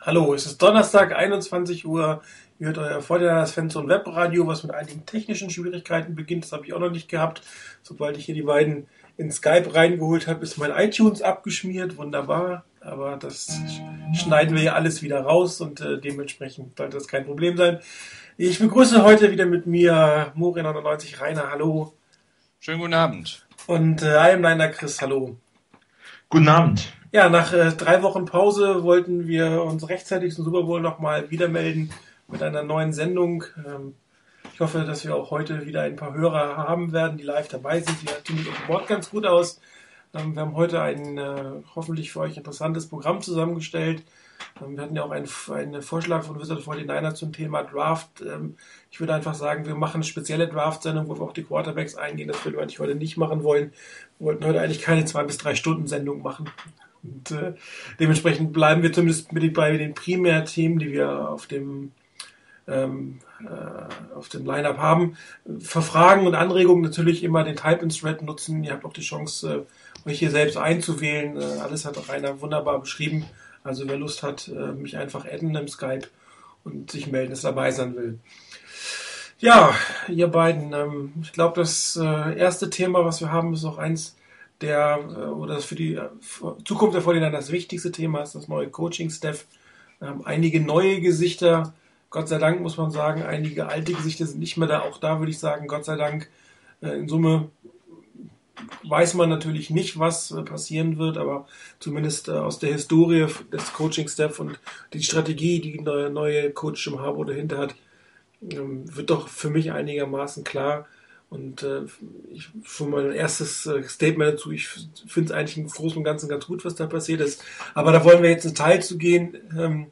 Hallo, es ist Donnerstag, 21 Uhr. Ihr hört euer Vorderlanders Fans und Webradio, was mit einigen technischen Schwierigkeiten beginnt. Das habe ich auch noch nicht gehabt. Sobald ich hier die beiden in Skype reingeholt habe, ist mein iTunes abgeschmiert. Wunderbar. Aber das schneiden wir ja alles wieder raus und äh, dementsprechend sollte das kein Problem sein. Ich begrüße heute wieder mit mir Morin99 Rainer. Hallo. Schönen guten Abend. Und äh, I am Liner Chris. Hallo. Guten Abend. Ja, nach äh, drei Wochen Pause wollten wir uns rechtzeitig zum Super Bowl nochmal wieder melden mit einer neuen Sendung. Ähm, ich hoffe, dass wir auch heute wieder ein paar Hörer haben werden, die live dabei sind. Wir tun mit unserem Wort ganz gut aus. Ähm, wir haben heute ein äh, hoffentlich für euch interessantes Programm zusammengestellt. Ähm, wir hatten ja auch einen, einen Vorschlag von Wizard 49 zum Thema Draft. Ähm, ich würde einfach sagen, wir machen eine spezielle Draft-Sendung, wo wir auch die Quarterbacks eingehen. Das würden wir eigentlich heute nicht machen wollen. Wir wollten heute eigentlich keine zwei bis drei Stunden Sendung machen. Und äh, dementsprechend bleiben wir zumindest mit bei den Primärthemen, die wir auf dem ähm, äh, auf dem Lineup haben. Für Fragen und Anregungen natürlich immer den Type-in-Thread nutzen. Ihr habt auch die Chance, äh, euch hier selbst einzuwählen. Äh, alles hat Rainer wunderbar beschrieben. Also wer Lust hat, äh, mich einfach adden im Skype und sich melden, dass dabei sein will. Ja, ihr beiden, ähm, ich glaube, das äh, erste Thema, was wir haben, ist auch eins, der äh, oder das für die äh, Zukunft der Vorhinein das wichtigste Thema ist, das neue Coaching-Staff. Ähm, einige neue Gesichter, Gott sei Dank muss man sagen, einige alte Gesichter sind nicht mehr da. Auch da würde ich sagen, Gott sei Dank. Äh, in Summe weiß man natürlich nicht, was passieren wird, aber zumindest aus der Historie des Coaching-Staff und die Strategie, die der neue Coach im Harbour dahinter hat, ähm, wird doch für mich einigermaßen klar und äh, ich, schon mein erstes äh, Statement dazu, ich finde es eigentlich im Großen und Ganzen ganz gut, was da passiert ist. Aber da wollen wir jetzt in Teil zu gehen. Ähm,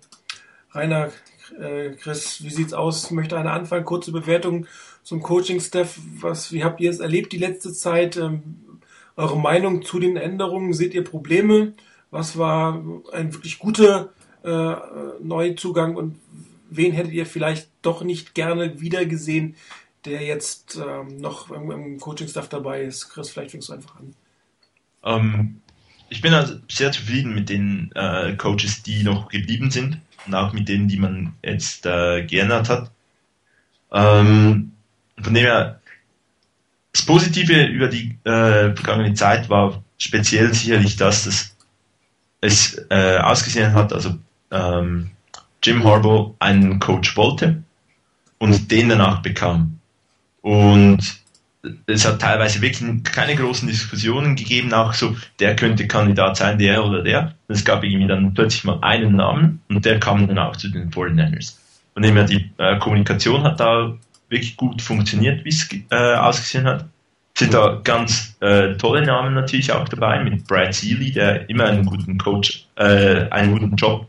Rainer, äh, Chris, wie sieht's aus? Möchte eine anfangen, kurze Bewertung zum Coaching-Staff. Was, wie habt ihr es erlebt die letzte Zeit? Ähm, eure Meinung zu den Änderungen? Seht ihr Probleme? Was war ein wirklich guter äh, Neuzugang und wen hättet ihr vielleicht doch nicht gerne wiedergesehen der jetzt ähm, noch im, im Coaching-Staff dabei ist. Chris, vielleicht fängst du einfach an. Ähm, ich bin also sehr zufrieden mit den äh, Coaches, die noch geblieben sind und auch mit denen, die man jetzt äh, geändert hat. Ähm, von dem her, das Positive über die äh, vergangene Zeit war speziell sicherlich, dass das, es äh, ausgesehen hat, also ähm, Jim Harbaugh einen Coach wollte und den danach bekam. Und es hat teilweise wirklich keine großen Diskussionen gegeben, auch so, der könnte Kandidat sein, der oder der. Es gab irgendwie dann plötzlich mal einen Namen und der kam dann auch zu den 49ers. Von dem her, die äh, Kommunikation hat da wirklich gut funktioniert, wie es äh, ausgesehen hat. Sind da ganz äh, tolle Namen natürlich auch dabei, mit Brad Seeley, der immer einen guten Coach, äh, einen guten Job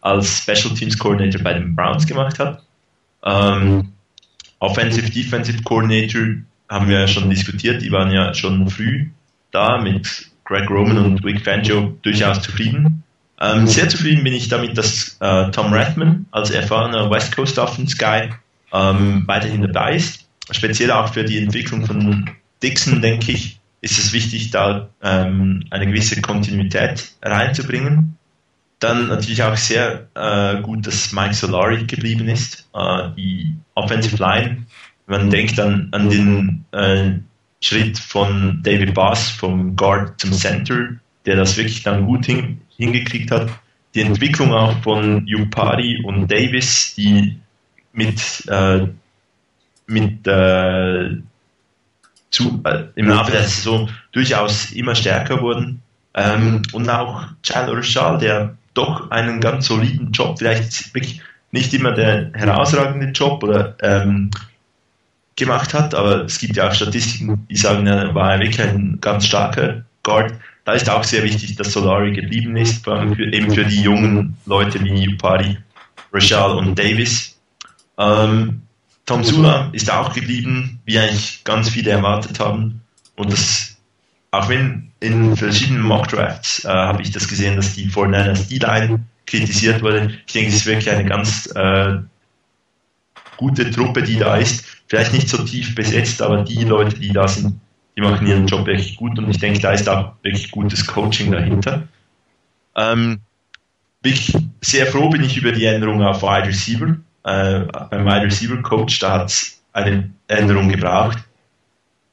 als Special Teams Coordinator bei den Browns gemacht hat. Ähm, Offensive, Defensive Coordinator haben wir ja schon diskutiert, die waren ja schon früh da mit Greg Roman und Vic Fangio durchaus zufrieden. Ähm, sehr zufrieden bin ich damit, dass äh, Tom Rathman als erfahrener West Coast Offense Guy ähm, weiterhin dabei ist. Speziell auch für die Entwicklung von Dixon, denke ich, ist es wichtig, da ähm, eine gewisse Kontinuität reinzubringen. Dann natürlich auch sehr äh, gut, dass Mike Solari geblieben ist. Äh, die Offensive Line, man denkt an, an den äh, Schritt von David Bass vom Guard zum Center, der das wirklich dann gut hin, hingekriegt hat. Die Entwicklung auch von Yupari und Davis, die mit, äh, mit äh, zu, äh, im Laufe der Saison durchaus immer stärker wurden. Ähm, und auch Charles Rashal, der doch einen ganz soliden Job, vielleicht wirklich nicht immer der herausragende Job oder ähm, gemacht hat, aber es gibt ja auch Statistiken, die sagen, er war wirklich ein ganz starker Guard. Da ist auch sehr wichtig, dass Solari geblieben ist, vor allem für, eben für die jungen Leute wie Upari, Rashal und Davis. Ähm, Tom Sula ist auch geblieben, wie eigentlich ganz viele erwartet haben. Und das, auch wenn in verschiedenen Mock-Drafts äh, habe ich das gesehen, dass die 49ers D-Line kritisiert wurde. Ich denke, es ist wirklich eine ganz äh, gute Truppe, die da ist. Vielleicht nicht so tief besetzt, aber die Leute, die da sind, die machen ihren Job wirklich gut und ich denke, da ist auch wirklich gutes Coaching dahinter. Ähm, ich, sehr froh bin ich über die Änderung auf Wide Receiver. Äh, beim Wide Receiver Coach, da hat es eine Änderung gebraucht.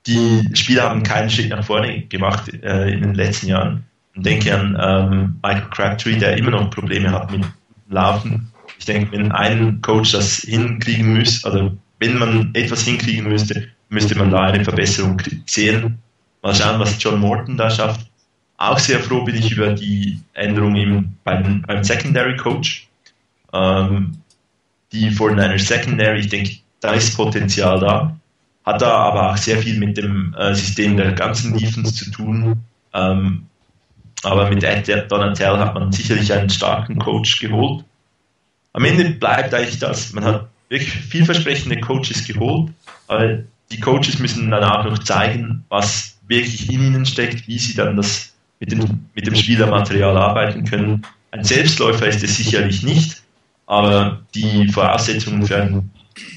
Die Spieler haben keinen Schritt nach vorne gemacht äh, in den letzten Jahren. Und denke an ähm, Michael Crabtree, der immer noch Probleme hat mit Laufen. Ich denke, wenn ein Coach das hinkriegen müsste, also wenn man etwas hinkriegen müsste, müsste man da eine Verbesserung sehen. Mal schauen, was John Morton da schafft. Auch sehr froh bin ich über die Änderung im, beim, beim Secondary Coach. Ähm, die 49ers Secondary, ich denke, da ist Potenzial da. Hat da aber auch sehr viel mit dem äh, System der ganzen Defense zu tun. Ähm, aber mit Ed Donatel hat man sicherlich einen starken Coach geholt. Am Ende bleibt eigentlich das, man hat wirklich vielversprechende Coaches geholt, aber die Coaches müssen dann auch noch zeigen, was wirklich in ihnen steckt, wie sie dann das mit dem, mit dem Spielermaterial arbeiten können. Ein Selbstläufer ist es sicherlich nicht, aber die Voraussetzungen für ein,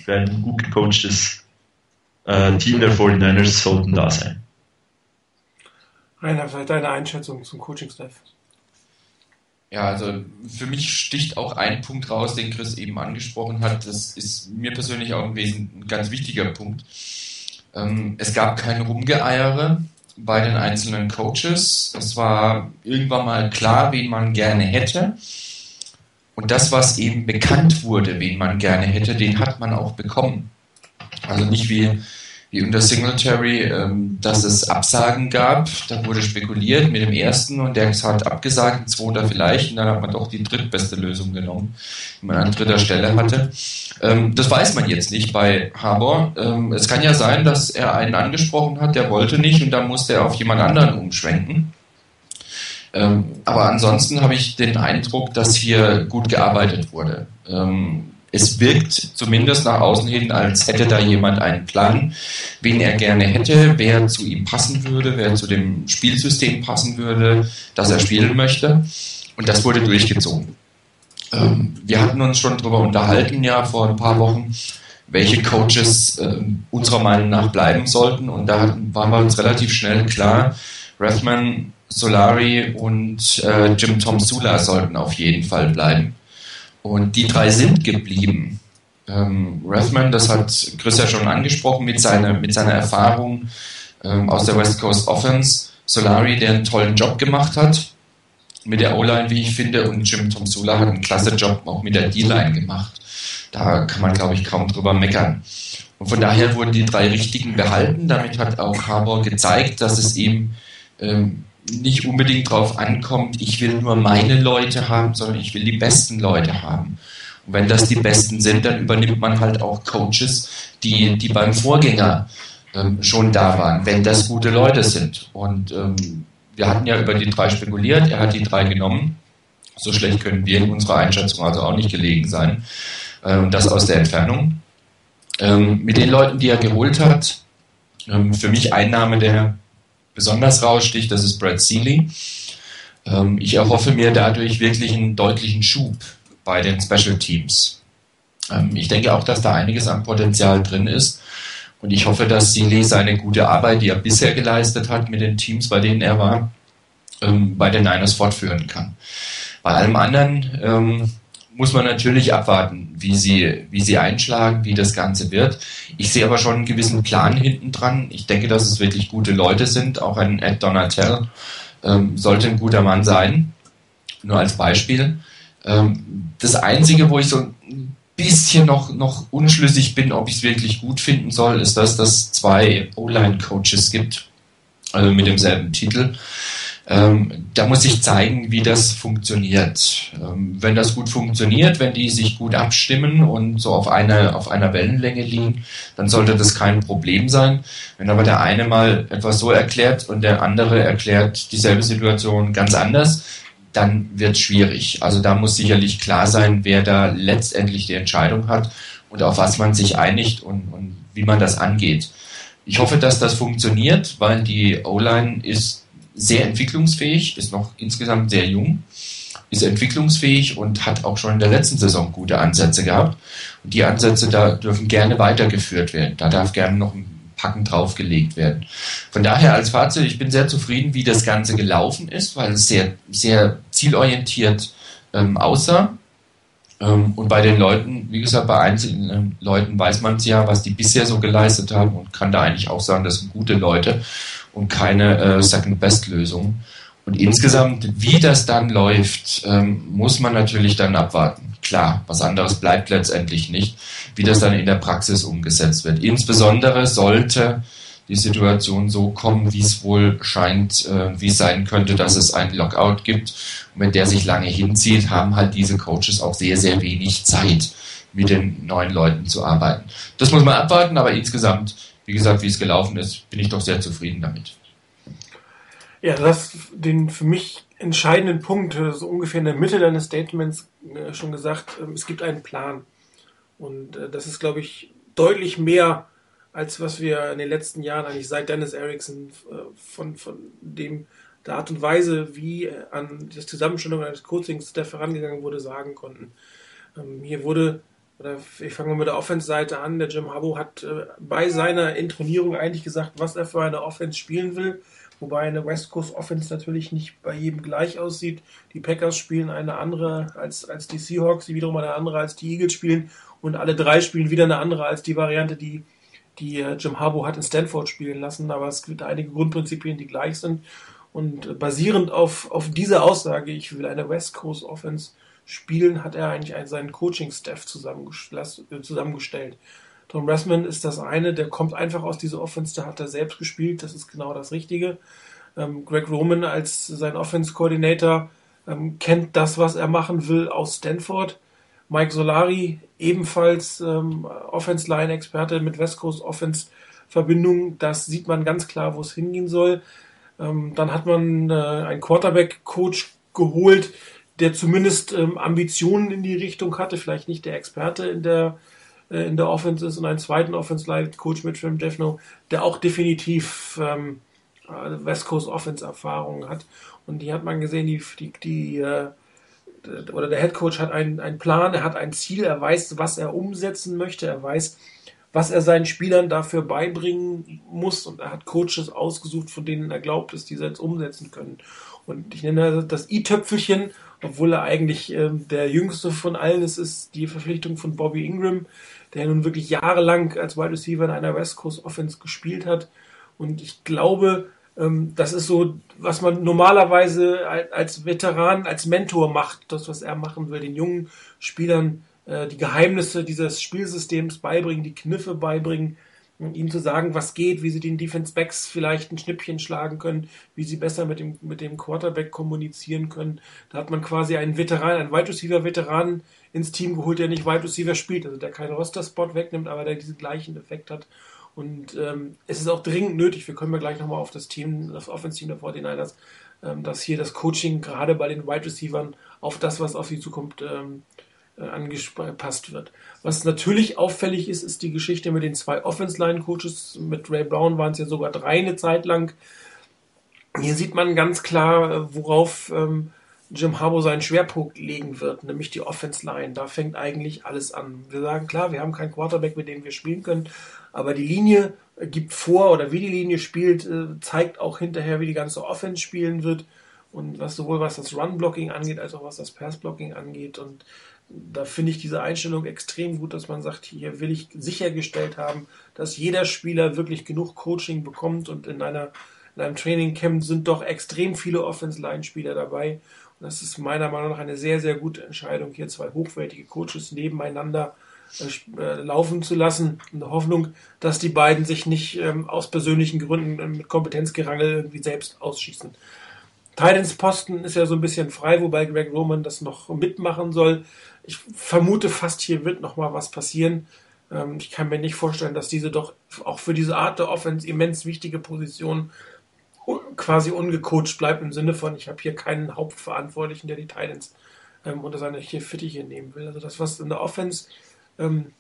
für ein gut gecoachtes äh, Team der 49ers sollten da sein. Rainer, vielleicht deine Einschätzung zum Coaching-Staff. Ja, also für mich sticht auch ein Punkt raus, den Chris eben angesprochen hat. Das ist mir persönlich auch ein, ein ganz wichtiger Punkt. Ähm, es gab kein Rumgeeiere bei den einzelnen Coaches. Es war irgendwann mal klar, wen man gerne hätte. Und das, was eben bekannt wurde, wen man gerne hätte, den hat man auch bekommen. Also nicht wie wie unter Singletary, ähm, dass es Absagen gab. Da wurde spekuliert mit dem ersten und der hat abgesagt, ein zweiter vielleicht, und dann hat man doch die drittbeste Lösung genommen, die man an dritter Stelle hatte. Ähm, das weiß man jetzt nicht bei Harbour. Ähm, es kann ja sein, dass er einen angesprochen hat, der wollte nicht und dann musste er auf jemand anderen umschwenken. Ähm, aber ansonsten habe ich den Eindruck, dass hier gut gearbeitet wurde. Ähm, es wirkt zumindest nach außen hin, als hätte da jemand einen Plan, wen er gerne hätte, wer zu ihm passen würde, wer zu dem Spielsystem passen würde, das er spielen möchte. Und das wurde durchgezogen. Ähm, wir hatten uns schon darüber unterhalten, ja, vor ein paar Wochen, welche Coaches äh, unserer Meinung nach bleiben sollten. Und da waren wir uns relativ schnell klar, Rathman, Solari und äh, Jim Tom Sula sollten auf jeden Fall bleiben. Und die drei sind geblieben. Ähm, Rathman, das hat Chris ja schon angesprochen, mit seiner, mit seiner Erfahrung ähm, aus der West Coast Offense. Solari, der einen tollen Job gemacht hat mit der O-Line, wie ich finde, und Jim Tomsula hat einen klasse Job auch mit der D-Line gemacht. Da kann man, glaube ich, kaum drüber meckern. Und von daher wurden die drei Richtigen behalten. Damit hat auch Harbour gezeigt, dass es ihm ähm, nicht unbedingt darauf ankommt, ich will nur meine Leute haben, sondern ich will die besten Leute haben. Und wenn das die besten sind, dann übernimmt man halt auch Coaches, die, die beim Vorgänger ähm, schon da waren, wenn das gute Leute sind. Und ähm, wir hatten ja über die drei spekuliert, er hat die drei genommen. So schlecht können wir in unserer Einschätzung also auch nicht gelegen sein. Ähm, das aus der Entfernung. Ähm, mit den Leuten, die er geholt hat, ähm, für mich Einnahme der besonders raussticht, das ist Brad Seeley. Ähm, ich erhoffe mir dadurch wirklich einen deutlichen Schub bei den Special Teams. Ähm, ich denke auch, dass da einiges an Potenzial drin ist. Und ich hoffe, dass Seeley seine gute Arbeit, die er bisher geleistet hat mit den Teams, bei denen er war, ähm, bei den Niners fortführen kann. Bei allem anderen ähm, muss man natürlich abwarten, wie sie, wie sie einschlagen, wie das Ganze wird. Ich sehe aber schon einen gewissen Plan hinten dran. Ich denke, dass es wirklich gute Leute sind. Auch ein Ed Donatel ähm, sollte ein guter Mann sein. Nur als Beispiel. Ähm, das Einzige, wo ich so ein bisschen noch, noch unschlüssig bin, ob ich es wirklich gut finden soll, ist, dass es zwei O-Line-Coaches gibt, also mit demselben Titel. Ähm, da muss ich zeigen, wie das funktioniert. Ähm, wenn das gut funktioniert, wenn die sich gut abstimmen und so auf einer, auf einer Wellenlänge liegen, dann sollte das kein Problem sein. Wenn aber der eine mal etwas so erklärt und der andere erklärt dieselbe Situation ganz anders, dann wird schwierig. Also da muss sicherlich klar sein, wer da letztendlich die Entscheidung hat und auf was man sich einigt und, und wie man das angeht. Ich hoffe, dass das funktioniert, weil die O-Line ist sehr entwicklungsfähig, ist noch insgesamt sehr jung, ist entwicklungsfähig und hat auch schon in der letzten Saison gute Ansätze gehabt. Und die Ansätze da dürfen gerne weitergeführt werden. Da darf gerne noch ein Packen draufgelegt werden. Von daher als Fazit, ich bin sehr zufrieden, wie das Ganze gelaufen ist, weil es sehr, sehr zielorientiert ähm, aussah. Ähm, und bei den Leuten, wie gesagt, bei einzelnen ähm, Leuten weiß man es ja, was die bisher so geleistet haben und kann da eigentlich auch sagen, das sind gute Leute und keine äh, Second-Best-Lösung. Und insgesamt, wie das dann läuft, ähm, muss man natürlich dann abwarten. Klar, was anderes bleibt letztendlich nicht, wie das dann in der Praxis umgesetzt wird. Insbesondere sollte die Situation so kommen, wie es wohl scheint, äh, wie es sein könnte, dass es ein Lockout gibt. Und wenn der sich lange hinzieht, haben halt diese Coaches auch sehr, sehr wenig Zeit, mit den neuen Leuten zu arbeiten. Das muss man abwarten, aber insgesamt, wie gesagt, wie es gelaufen ist, bin ich doch sehr zufrieden damit. Ja, du hast den für mich entscheidenden Punkt, äh, so ungefähr in der Mitte deines Statements äh, schon gesagt, ähm, es gibt einen Plan. Und äh, das ist, glaube ich, deutlich mehr als was wir in den letzten Jahren eigentlich seit Dennis Erickson von, von dem der Art und Weise, wie an die Zusammenstellung eines Coachings-Staff herangegangen wurde, sagen konnten. Ähm, hier wurde, ich fange mal mit der Offense-Seite an, der Jim Harbaugh hat bei seiner Intronierung eigentlich gesagt, was er für eine Offense spielen will wobei eine West Coast Offense natürlich nicht bei jedem gleich aussieht. Die Packers spielen eine andere als, als die Seahawks, die wiederum eine andere als die Eagles spielen und alle drei spielen wieder eine andere als die Variante, die, die äh, Jim Harbaugh hat in Stanford spielen lassen, aber es gibt einige Grundprinzipien, die gleich sind. Und basierend auf, auf dieser Aussage, ich will eine West Coast Offense spielen, hat er eigentlich seinen Coaching-Staff zusammengestellt. Tom Ressman ist das eine, der kommt einfach aus dieser Offense, der hat er selbst gespielt, das ist genau das Richtige. Ähm, Greg Roman als sein Offense-Coordinator ähm, kennt das, was er machen will, aus Stanford. Mike Solari, ebenfalls ähm, Offense-Line-Experte mit West Coast Offense-Verbindung, das sieht man ganz klar, wo es hingehen soll. Ähm, dann hat man äh, einen Quarterback-Coach geholt, der zumindest ähm, Ambitionen in die Richtung hatte, vielleicht nicht der Experte in der äh, in der Offense ist und einen zweiten Offense-Coach mit Trim Defno, der auch definitiv ähm, äh, West Coast Offense-Erfahrung hat. Und die hat man gesehen, die, die, die äh, oder der Head Coach hat einen, einen Plan, er hat ein Ziel, er weiß, was er umsetzen möchte, er weiß, was er seinen Spielern dafür beibringen muss und er hat Coaches ausgesucht, von denen er glaubt, dass diese jetzt umsetzen können. Und ich nenne das i-Töpfelchen, obwohl er eigentlich äh, der jüngste von allen ist, ist die Verpflichtung von Bobby Ingram, der nun wirklich jahrelang als Wide Receiver in einer West Coast Offense gespielt hat. Und ich glaube, ähm, das ist so, was man normalerweise als Veteran, als Mentor macht, das, was er machen will, den jungen Spielern äh, die Geheimnisse dieses Spielsystems beibringen, die Kniffe beibringen, ihnen zu sagen, was geht, wie sie den Defense Backs vielleicht ein Schnippchen schlagen können, wie sie besser mit dem, mit dem Quarterback kommunizieren können. Da hat man quasi einen Veteran, einen Wide Receiver Veteran ins Team geholt, der nicht Wide Receiver spielt, also der keinen Roster-Spot wegnimmt, aber der diesen gleichen Effekt hat. Und ähm, es ist auch dringend nötig, wir kommen ja gleich nochmal auf das Team, das Offense-Team der 49ers, ähm, dass hier das Coaching gerade bei den Wide Receivern auf das, was auf sie zukommt, ähm, äh, angepasst wird. Was natürlich auffällig ist, ist die Geschichte mit den zwei Offense-Line-Coaches. Mit Ray Brown waren es ja sogar drei eine Zeit lang. Hier sieht man ganz klar, äh, worauf ähm, Jim Harbour seinen Schwerpunkt legen wird, nämlich die Offense Line. Da fängt eigentlich alles an. Wir sagen klar, wir haben keinen Quarterback, mit dem wir spielen können, aber die Linie gibt vor oder wie die Linie spielt, äh, zeigt auch hinterher, wie die ganze Offense spielen wird und was sowohl was das Run Blocking angeht als auch was das Pass Blocking angeht und da finde ich diese Einstellung extrem gut, dass man sagt, hier will ich sichergestellt haben, dass jeder Spieler wirklich genug Coaching bekommt und in einer in einem Training Camp sind doch extrem viele Offense-Line-Spieler dabei das ist meiner Meinung nach eine sehr, sehr gute Entscheidung, hier zwei hochwertige Coaches nebeneinander äh, äh, laufen zu lassen, in der Hoffnung, dass die beiden sich nicht ähm, aus persönlichen Gründen äh, mit Kompetenzgerangel irgendwie selbst ausschießen. Titans Posten ist ja so ein bisschen frei, wobei Greg Roman das noch mitmachen soll. Ich vermute fast, hier wird noch mal was passieren. Ähm, ich kann mir nicht vorstellen, dass diese doch auch für diese Art der Offense immens wichtige Position quasi ungecoacht bleibt im Sinne von, ich habe hier keinen Hauptverantwortlichen, der die Titans ähm, unter seine hier Fittiche nehmen will. Also das, was in der Offense ähm,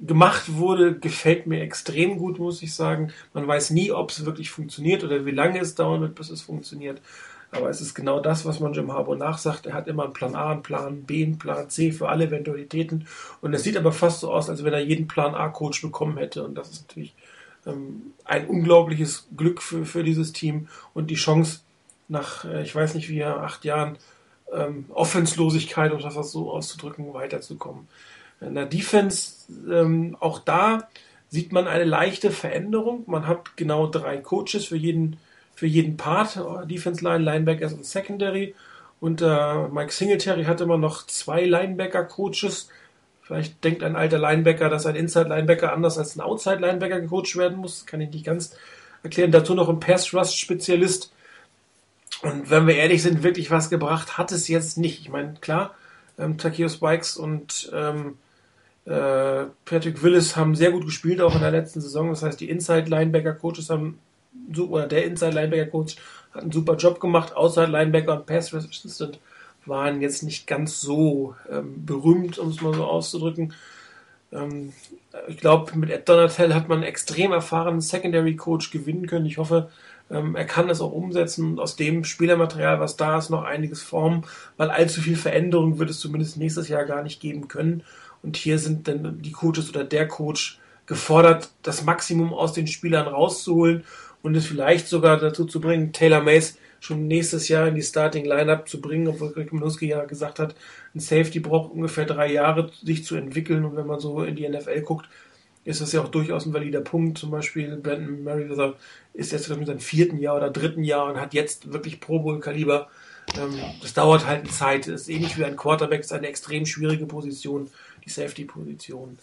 gemacht wurde, gefällt mir extrem gut, muss ich sagen. Man weiß nie, ob es wirklich funktioniert oder wie lange es dauern wird, bis es funktioniert. Aber es ist genau das, was man Jim Harbour nachsagt. Er hat immer einen Plan A, einen Plan B, einen Plan C für alle Eventualitäten. Und es sieht aber fast so aus, als wenn er jeden Plan A-Coach bekommen hätte. Und das ist natürlich ähm, ein unglaubliches Glück für, für dieses Team und die Chance, nach, äh, ich weiß nicht wie, acht Jahren ähm, Offenslosigkeit, um das so auszudrücken, weiterzukommen. In der Defense, ähm, auch da sieht man eine leichte Veränderung. Man hat genau drei Coaches für jeden, für jeden Part, Defense Line, Linebackers und Secondary. Und äh, Mike Singletary hatte immer noch zwei Linebacker-Coaches. Vielleicht denkt ein alter Linebacker, dass ein Inside-Linebacker anders als ein Outside-Linebacker gecoacht werden muss. Kann ich nicht ganz erklären. Dazu noch ein Pass-Rush-Spezialist. Und wenn wir ehrlich sind, wirklich was gebracht hat es jetzt nicht. Ich meine, klar, ähm, Takeo Spikes und ähm, äh, Patrick Willis haben sehr gut gespielt, auch in der letzten Saison. Das heißt, die Inside-Linebacker-Coaches haben, oder der Inside-Linebacker-Coach hat einen super Job gemacht. Outside-Linebacker und Pass-Assistant waren jetzt nicht ganz so ähm, berühmt, um es mal so auszudrücken. Ähm, ich glaube, mit Ed Donatel hat man einen extrem erfahrenen Secondary-Coach gewinnen können. Ich hoffe, ähm, er kann das auch umsetzen und aus dem Spielermaterial, was da ist, noch einiges formen, weil allzu viel Veränderung wird es zumindest nächstes Jahr gar nicht geben können. Und hier sind dann die Coaches oder der Coach gefordert, das Maximum aus den Spielern rauszuholen und es vielleicht sogar dazu zu bringen, Taylor Mays schon nächstes Jahr in die Starting Lineup zu bringen, obwohl Greg Minuski ja gesagt hat, ein Safety braucht ungefähr drei Jahre, sich zu entwickeln. Und wenn man so in die NFL guckt, ist das ja auch durchaus ein valider Punkt. Zum Beispiel Brandon Merriweather ist jetzt in seinem vierten Jahr oder dritten Jahr und hat jetzt wirklich Pro Bowl Kaliber. Ähm, das dauert halt eine Zeit. Das ist ähnlich wie ein Quarterback, ist eine extrem schwierige Position, die Safety-Position.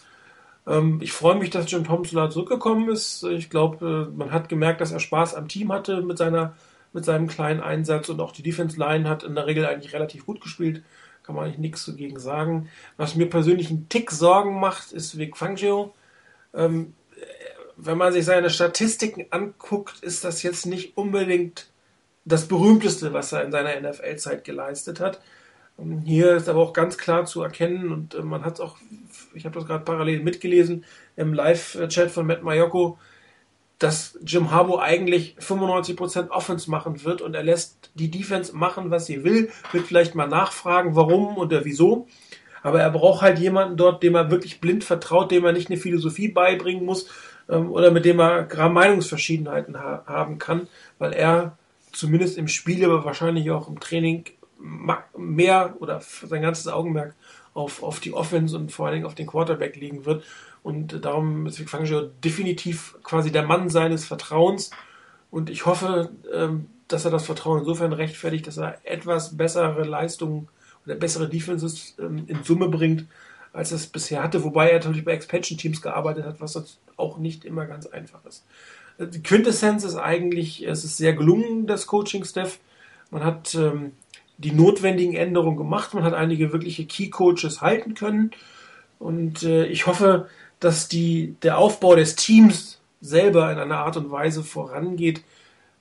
Ähm, ich freue mich, dass Jim Pomsula zurückgekommen ist. Ich glaube, äh, man hat gemerkt, dass er Spaß am Team hatte mit seiner mit seinem kleinen Einsatz und auch die Defense Line hat in der Regel eigentlich relativ gut gespielt. Kann man eigentlich nichts dagegen sagen. Was mir persönlich einen Tick Sorgen macht, ist Vic Fangio. Ähm, wenn man sich seine Statistiken anguckt, ist das jetzt nicht unbedingt das berühmteste, was er in seiner NFL-Zeit geleistet hat. Ähm, hier ist aber auch ganz klar zu erkennen und äh, man hat es auch, ich habe das gerade parallel mitgelesen im Live-Chat von Matt Mayoko, dass Jim Harbaugh eigentlich 95% Offense machen wird und er lässt die Defense machen, was sie will, wird vielleicht mal nachfragen, warum oder wieso. Aber er braucht halt jemanden dort, dem er wirklich blind vertraut, dem er nicht eine Philosophie beibringen muss ähm, oder mit dem er gerade Meinungsverschiedenheiten ha haben kann, weil er zumindest im Spiel, aber wahrscheinlich auch im Training mehr oder sein ganzes Augenmerk auf, auf die Offense und vor allen Dingen auf den Quarterback liegen wird. Und darum ist Vic Fangio definitiv quasi der Mann seines Vertrauens. Und ich hoffe, ähm, dass er das Vertrauen insofern rechtfertigt, dass er etwas bessere Leistungen oder bessere Defenses ähm, in Summe bringt, als es bisher hatte. Wobei er natürlich bei Expansion-Teams gearbeitet hat, was sonst auch nicht immer ganz einfach ist. Die Quintessenz ist eigentlich, es ist sehr gelungen, das Coaching-Staff. Man hat ähm, die notwendigen Änderungen gemacht. Man hat einige wirkliche Key-Coaches halten können. Und äh, ich hoffe, dass die, der Aufbau des Teams selber in einer Art und Weise vorangeht,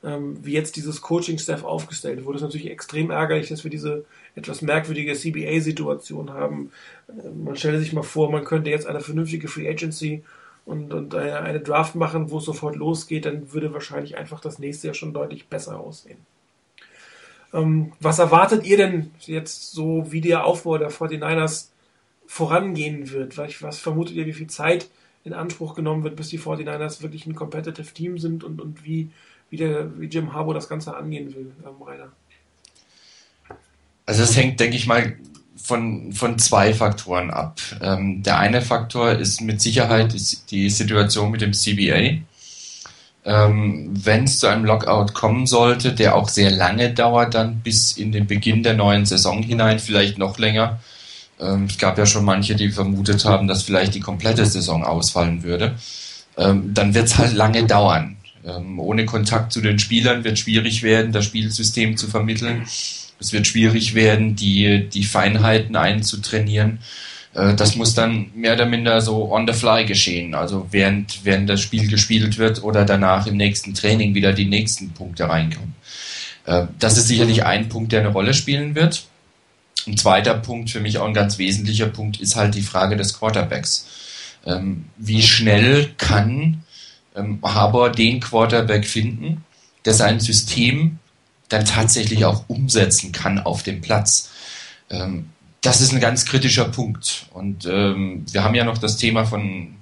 ähm, wie jetzt dieses Coaching-Staff aufgestellt wurde. Es ist natürlich extrem ärgerlich, dass wir diese etwas merkwürdige CBA-Situation haben. Äh, man stelle sich mal vor, man könnte jetzt eine vernünftige Free Agency und, und eine, eine Draft machen, wo es sofort losgeht, dann würde wahrscheinlich einfach das nächste Jahr schon deutlich besser aussehen. Ähm, was erwartet ihr denn jetzt so, wie der Aufbau der 49ers vorangehen wird. Was, vermutet ihr, wie viel Zeit in Anspruch genommen wird, bis die 49ers wirklich ein competitive Team sind und, und wie, wie, der, wie Jim Harbour das Ganze angehen will, ähm, Rainer? Also das hängt, denke ich mal, von, von zwei Faktoren ab. Ähm, der eine Faktor ist mit Sicherheit die Situation mit dem CBA. Ähm, Wenn es zu einem Lockout kommen sollte, der auch sehr lange dauert, dann bis in den Beginn der neuen Saison hinein, vielleicht noch länger, ähm, es gab ja schon manche, die vermutet haben, dass vielleicht die komplette Saison ausfallen würde. Ähm, dann wird es halt lange dauern. Ähm, ohne Kontakt zu den Spielern wird schwierig werden, das Spielsystem zu vermitteln. Es wird schwierig werden, die, die Feinheiten einzutrainieren. Äh, das muss dann mehr oder minder so on the fly geschehen. Also während, während das Spiel gespielt wird oder danach im nächsten Training wieder die nächsten Punkte reinkommen. Äh, das ist sicherlich ein Punkt, der eine Rolle spielen wird. Ein zweiter Punkt, für mich auch ein ganz wesentlicher Punkt, ist halt die Frage des Quarterbacks. Ähm, wie schnell kann ähm, Harbour den Quarterback finden, der sein System dann tatsächlich auch umsetzen kann auf dem Platz? Das ist ein ganz kritischer Punkt. Und ähm, wir haben ja noch das Thema von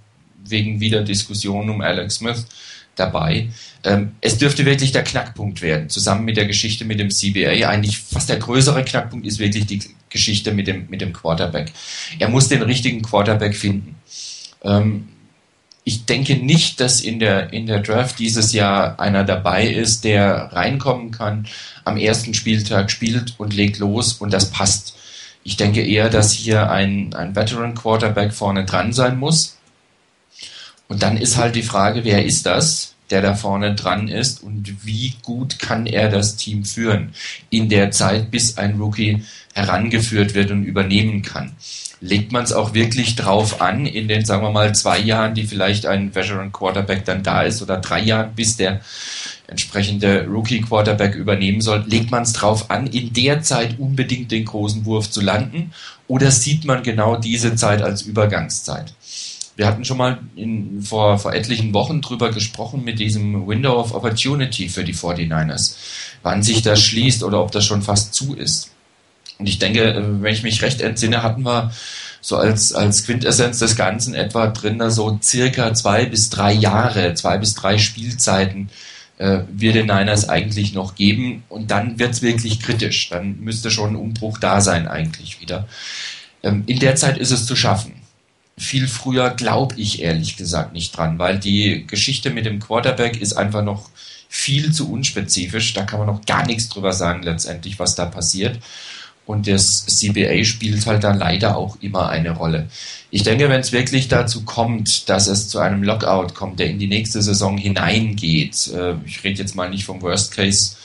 wegen wieder Diskussion um Alex Smith, dabei. Ähm, es dürfte wirklich der Knackpunkt werden, zusammen mit der Geschichte mit dem CBA. Eigentlich fast der größere Knackpunkt ist wirklich die Geschichte mit dem, mit dem Quarterback. Er muss den richtigen Quarterback finden. Ähm, ich denke nicht, dass in der, in der Draft dieses Jahr einer dabei ist, der reinkommen kann, am ersten Spieltag spielt und legt los und das passt. Ich denke eher, dass hier ein, ein Veteran Quarterback vorne dran sein muss. Und dann ist halt die Frage, wer ist das, der da vorne dran ist und wie gut kann er das Team führen in der Zeit, bis ein Rookie herangeführt wird und übernehmen kann. Legt man es auch wirklich drauf an, in den, sagen wir mal, zwei Jahren, die vielleicht ein Veteran Quarterback dann da ist oder drei Jahren, bis der entsprechende Rookie Quarterback übernehmen soll, legt man es drauf an, in der Zeit unbedingt den großen Wurf zu landen? Oder sieht man genau diese Zeit als Übergangszeit? Wir hatten schon mal in, vor, vor etlichen Wochen drüber gesprochen mit diesem Window of Opportunity für die 49ers, wann sich das schließt oder ob das schon fast zu ist. Und ich denke, äh, wenn ich mich recht entsinne, hatten wir so als, als Quintessenz des Ganzen etwa drin, so circa zwei bis drei Jahre, zwei bis drei Spielzeiten äh, wird den Niners eigentlich noch geben. Und dann wird es wirklich kritisch. Dann müsste schon ein Umbruch da sein eigentlich wieder. Ähm, in der Zeit ist es zu schaffen. Viel früher glaube ich ehrlich gesagt nicht dran, weil die Geschichte mit dem Quarterback ist einfach noch viel zu unspezifisch. Da kann man noch gar nichts drüber sagen letztendlich, was da passiert. Und das CBA spielt halt dann leider auch immer eine Rolle. Ich denke, wenn es wirklich dazu kommt, dass es zu einem Lockout kommt, der in die nächste Saison hineingeht, äh, ich rede jetzt mal nicht vom Worst Case,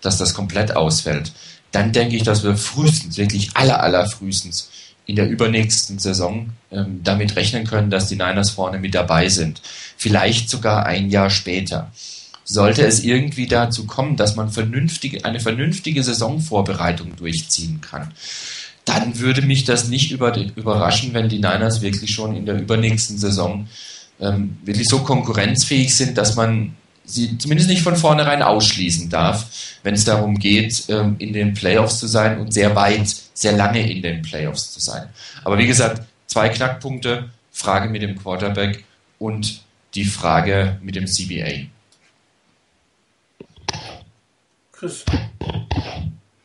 dass das komplett ausfällt, dann denke ich, dass wir frühestens, wirklich aller, aller frühestens in der übernächsten Saison ähm, damit rechnen können, dass die Niners vorne mit dabei sind. Vielleicht sogar ein Jahr später sollte es irgendwie dazu kommen, dass man vernünftige, eine vernünftige Saisonvorbereitung durchziehen kann, dann würde mich das nicht über, überraschen, wenn die Niners wirklich schon in der übernächsten Saison ähm, wirklich so konkurrenzfähig sind, dass man sie zumindest nicht von vornherein ausschließen darf, wenn es darum geht, ähm, in den Playoffs zu sein und sehr weit, sehr lange in den Playoffs zu sein. Aber wie gesagt, zwei Knackpunkte, Frage mit dem Quarterback und die Frage mit dem CBA. Chris.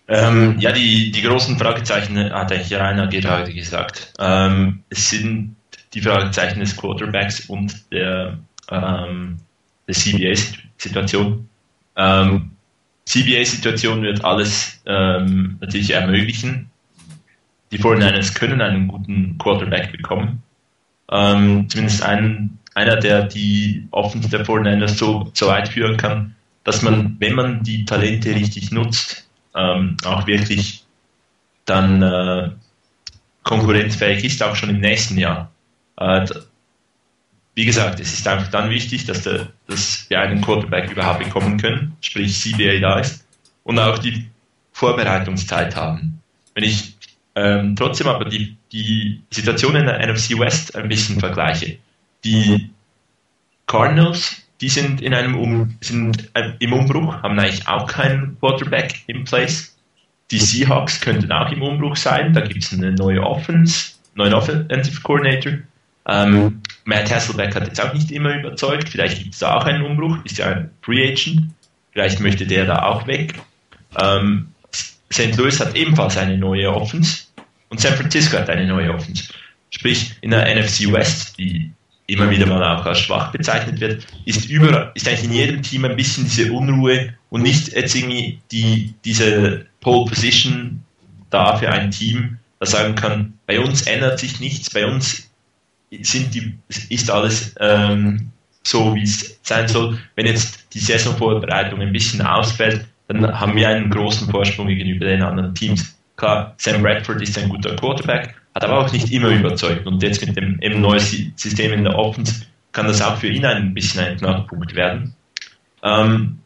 Ähm, ja, die, die großen Fragezeichen hat eigentlich Rainer gerade gesagt. Ähm, es sind die Fragezeichen des Quarterbacks und der, ähm, CBA-Situation. Ähm, CBA-Situation wird alles ähm, natürlich ermöglichen. Die 49ers können einen guten Quarterback bekommen. Ähm, zumindest einen, einer, der die Offense der 49ers so, so weit führen kann, dass man, wenn man die Talente richtig nutzt, ähm, auch wirklich dann äh, konkurrenzfähig ist, auch schon im nächsten Jahr. Äh, wie gesagt, es ist einfach dann wichtig, dass, der, dass wir einen Quarterback überhaupt bekommen können, sprich CBA da ist, und auch die Vorbereitungszeit haben. Wenn ich ähm, trotzdem aber die, die Situation in der NFC West ein bisschen vergleiche, die Cardinals die sind in einem um, sind äh, im Umbruch, haben eigentlich auch keinen Quarterback in place. Die Seahawks könnten auch im Umbruch sein. Da gibt es eine neue Offense, neuen Offensive Coordinator. Ähm, Matt Hasselbeck hat jetzt auch nicht immer überzeugt. Vielleicht gibt es da auch einen Umbruch. Ist ja ein Free Agent. Vielleicht möchte der da auch weg. Ähm, St. Louis hat ebenfalls eine neue Offense und San Francisco hat eine neue Offense. Sprich, in der NFC West, die immer wieder mal auch als schwach bezeichnet wird, ist überall, ist eigentlich in jedem Team ein bisschen diese Unruhe und nicht jetzt irgendwie die, diese Pole Position da für ein Team, das sagen kann, bei uns ändert sich nichts, bei uns sind die, ist alles ähm, so, wie es sein soll. Wenn jetzt die Saisonvorbereitung ein bisschen ausfällt, dann haben wir einen großen Vorsprung gegenüber den anderen Teams. Klar, Sam Bradford ist ein guter Quarterback, hat aber auch nicht immer überzeugt. Und jetzt mit dem eben neuen System in der Offense kann das auch für ihn ein bisschen ein Knackpunkt werden. Ähm,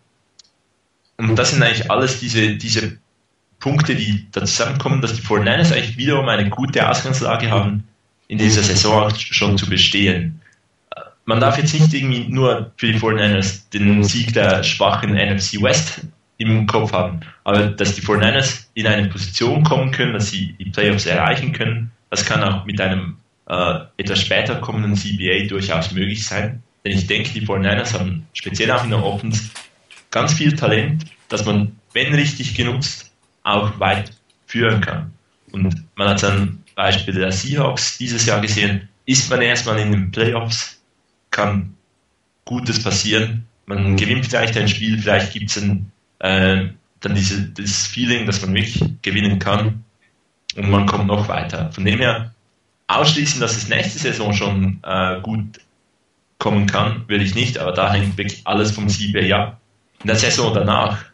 und das sind eigentlich alles diese, diese Punkte, die da zusammenkommen, dass die 49ers eigentlich wiederum eine gute Ausgangslage haben, in dieser Saison schon zu bestehen. Man darf jetzt nicht irgendwie nur für die 49ers den Sieg der schwachen NFC West im Kopf haben, aber dass die 49ers in eine Position kommen können, dass sie die Playoffs erreichen können, das kann auch mit einem äh, etwas später kommenden CBA durchaus möglich sein. Denn ich denke, die 49ers haben speziell auch in der Offense ganz viel Talent, dass man, wenn richtig genutzt, auch weit führen kann. Und man hat dann Beispiel der Seahawks dieses Jahr gesehen, ist man erstmal in den Playoffs, kann Gutes passieren. Man gewinnt vielleicht ein Spiel, vielleicht gibt es dann, äh, dann diese, das Feeling, dass man wirklich gewinnen kann und man kommt noch weiter. Von dem her ausschließen, dass es nächste Saison schon äh, gut kommen kann, würde ich nicht, aber da hängt wirklich alles vom CBA ab. In der Saison danach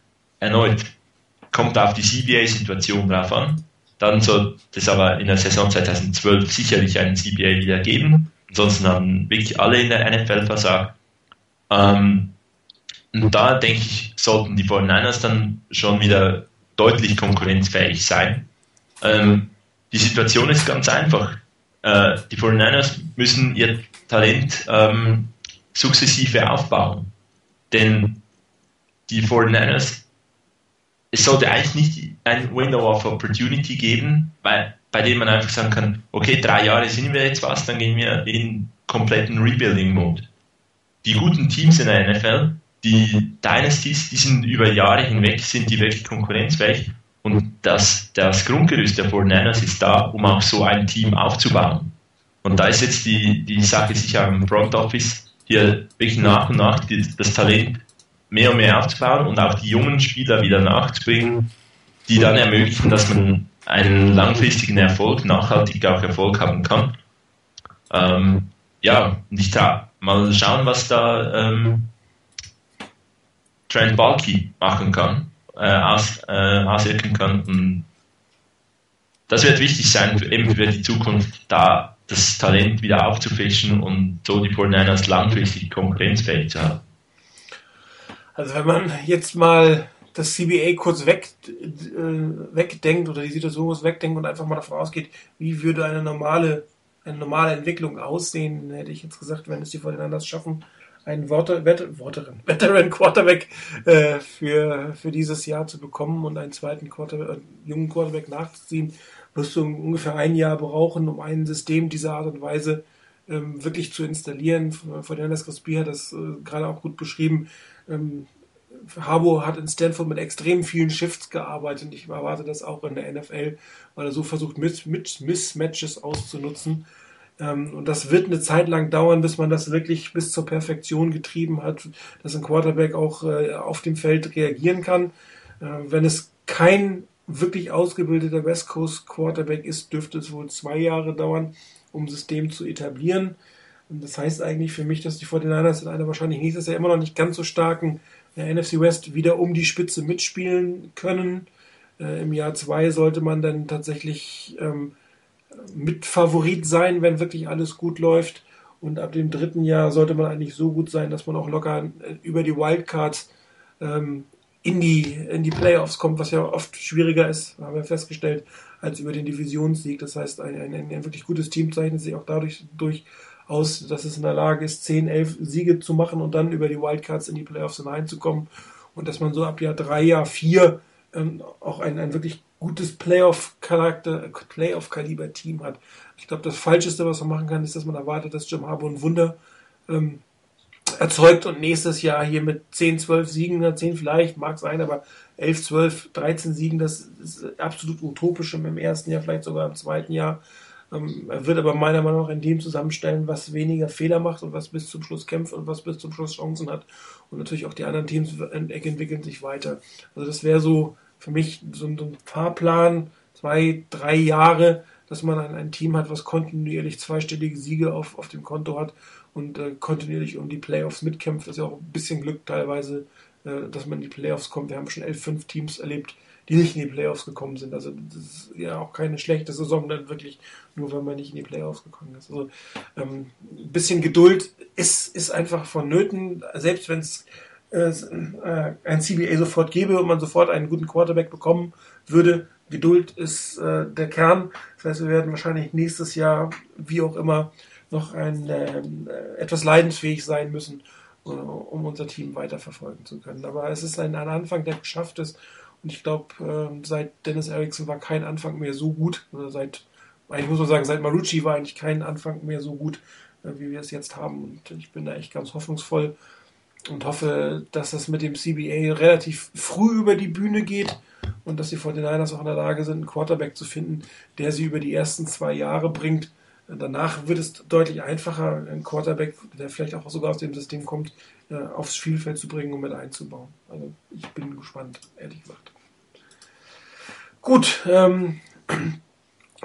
erneut kommt auf die CBA-Situation drauf an. Dann soll es aber in der Saison 2012 sicherlich einen CBA wieder geben. Ansonsten haben wirklich alle in der NFL versagt. Ähm, und da denke ich, sollten die 49ers dann schon wieder deutlich konkurrenzfähig sein. Ähm, die Situation ist ganz einfach. Äh, die 49ers müssen ihr Talent ähm, sukzessive aufbauen. Denn die 49ers, es sollte eigentlich nicht ein Window of Opportunity geben, bei, bei dem man einfach sagen kann, okay, drei Jahre sind wir jetzt was, dann gehen wir in kompletten Rebuilding-Mode. Die guten Teams in der NFL, die Dynasties, die sind über Jahre hinweg, sind die wirklich konkurrenzfähig und das, das Grundgerüst der 49ers ist da, um auch so ein Team aufzubauen. Und da ist jetzt die, die Sache, sich am Front Office hier wirklich nach und nach die, das Talent mehr und mehr aufzubauen und auch die jungen Spieler wieder nachzubringen, die dann ermöglichen, dass man einen langfristigen Erfolg, nachhaltig auch Erfolg haben kann. Ähm, ja, und ich da mal schauen, was da ähm, Trent Balky machen kann, äh, aus, äh, auswirken kann. Und das wird wichtig sein, eben für die Zukunft, da das Talent wieder aufzufischen und so die 49ers langfristig konkurrenzfähig zu haben. Also wenn man jetzt mal das CBA kurz weg, äh, wegdenkt oder die Situation kurz wegdenkt und einfach mal davon ausgeht, wie würde eine normale, eine normale Entwicklung aussehen, hätte ich jetzt gesagt, wenn es die Fortinanders schaffen, einen Worterin, Veteran Quarterback äh, für, für dieses Jahr zu bekommen und einen zweiten Quarterback, äh, jungen Quarterback nachzuziehen, wirst du ungefähr ein Jahr brauchen, um ein System dieser Art und Weise ähm, wirklich zu installieren. Ferdinand Crosby hat das äh, gerade auch gut beschrieben. Ähm, Harbo hat in Stanford mit extrem vielen Shifts gearbeitet ich erwarte das auch in der NFL, weil er so versucht, Miss Mismatches auszunutzen. Ähm, und das wird eine Zeit lang dauern, bis man das wirklich bis zur Perfektion getrieben hat, dass ein Quarterback auch äh, auf dem Feld reagieren kann. Äh, wenn es kein wirklich ausgebildeter West Coast Quarterback ist, dürfte es wohl zwei Jahre dauern, um System zu etablieren. Und das heißt eigentlich für mich, dass die 49ers in einer wahrscheinlich nächstes Jahr immer noch nicht ganz so starken äh, NFC West wieder um die Spitze mitspielen können. Äh, Im Jahr zwei sollte man dann tatsächlich ähm, Mitfavorit sein, wenn wirklich alles gut läuft. Und ab dem dritten Jahr sollte man eigentlich so gut sein, dass man auch locker äh, über die Wildcards ähm, in die, in die Playoffs kommt, was ja oft schwieriger ist, haben wir festgestellt, als über den Divisionssieg. Das heißt, ein, ein, ein wirklich gutes Team zeichnet sich auch dadurch durch aus, dass es in der Lage ist, 10, 11 Siege zu machen und dann über die Wildcards in die Playoffs hineinzukommen. Und dass man so ab Jahr 3, Jahr 4 ähm, auch ein, ein wirklich gutes Playoff-Charakter, Playoff-Kaliber-Team hat. Ich glaube, das Falscheste, was man machen kann, ist, dass man erwartet, dass Jim Harbour ein Wunder ähm, erzeugt und nächstes Jahr hier mit 10, 12 Siegen, 10 vielleicht, mag sein, aber 11, 12, 13 Siegen, das ist absolut utopisch im ersten Jahr, vielleicht sogar im zweiten Jahr. Ähm, er wird aber meiner Meinung nach ein Team zusammenstellen, was weniger Fehler macht und was bis zum Schluss kämpft und was bis zum Schluss Chancen hat. Und natürlich auch die anderen Teams entwickeln sich weiter. Also das wäre so für mich so ein Fahrplan, zwei, drei Jahre, dass man ein, ein Team hat, was kontinuierlich zweistellige Siege auf, auf dem Konto hat und äh, kontinuierlich um die Playoffs mitkämpft. Das ist ja auch ein bisschen Glück teilweise, äh, dass man in die Playoffs kommt. Wir haben schon elf, fünf Teams erlebt, die nicht in die Playoffs gekommen sind. Also das ist ja auch keine schlechte Saison dann wirklich, nur weil man nicht in die Playoffs gekommen ist. Also ähm, ein bisschen Geduld ist, ist einfach vonnöten, selbst wenn es äh, ein CBA sofort gäbe und man sofort einen guten Quarterback bekommen würde. Geduld ist äh, der Kern. Das heißt, wir werden wahrscheinlich nächstes Jahr, wie auch immer, noch ein, äh, etwas leidensfähig sein müssen, äh, um unser Team weiterverfolgen zu können. Aber es ist ein, ein Anfang, der geschafft ist. Und ich glaube, äh, seit Dennis Erickson war kein Anfang mehr so gut. Oder seit, ich muss mal sagen, seit Marucci war eigentlich kein Anfang mehr so gut äh, wie wir es jetzt haben. Und ich bin da echt ganz hoffnungsvoll und hoffe, dass das mit dem CBA relativ früh über die Bühne geht und dass die 49ers auch in der Lage sind, einen Quarterback zu finden, der sie über die ersten zwei Jahre bringt. Danach wird es deutlich einfacher, einen Quarterback, der vielleicht auch sogar aus dem System kommt, äh, aufs Spielfeld zu bringen und mit einzubauen. Also ich bin gespannt, ehrlich gesagt. Gut, ähm,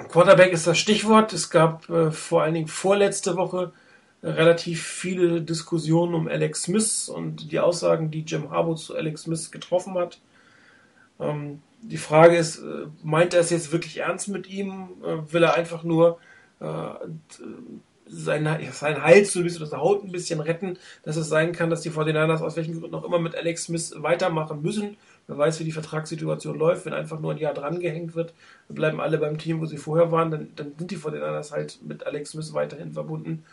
Quarterback ist das Stichwort. Es gab äh, vor allen Dingen vorletzte Woche relativ viele Diskussionen um Alex Smith und die Aussagen, die Jim Harbaugh zu Alex Smith getroffen hat. Ähm, die Frage ist, äh, meint er es jetzt wirklich ernst mit ihm? Äh, will er einfach nur äh, sein, sein Hals so ein bisschen, seine Haut ein bisschen retten, dass es sein kann, dass die 49ers aus welchen Gründen auch immer mit Alex Smith weitermachen müssen. Wer weiß, wie die Vertragssituation läuft, wenn einfach nur ein Jahr dran gehängt wird, bleiben alle beim Team, wo sie vorher waren, dann, dann sind die 49ers halt mit Alex Smith weiterhin verbunden.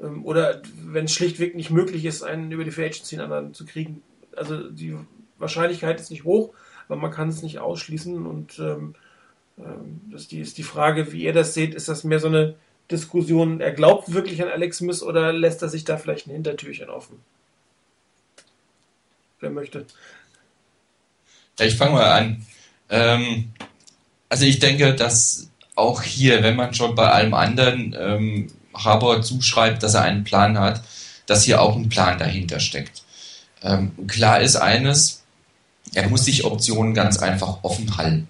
Ähm, oder wenn es schlichtweg nicht möglich ist, einen über die Free Agency anderen zu kriegen. Also die Wahrscheinlichkeit ist nicht hoch, aber man kann es nicht ausschließen. Und ähm, das die, ist die Frage, wie ihr das seht. Ist das mehr so eine Diskussion, er glaubt wirklich an Alex Smith oder lässt er sich da vielleicht ein Hintertürchen offen? Wer möchte? Ja, ich fange mal an. Ähm, also ich denke, dass auch hier, wenn man schon bei allem anderen ähm, Haber zuschreibt, dass er einen Plan hat, dass hier auch ein Plan dahinter steckt. Ähm, klar ist eines, er muss sich Optionen ganz einfach offen halten.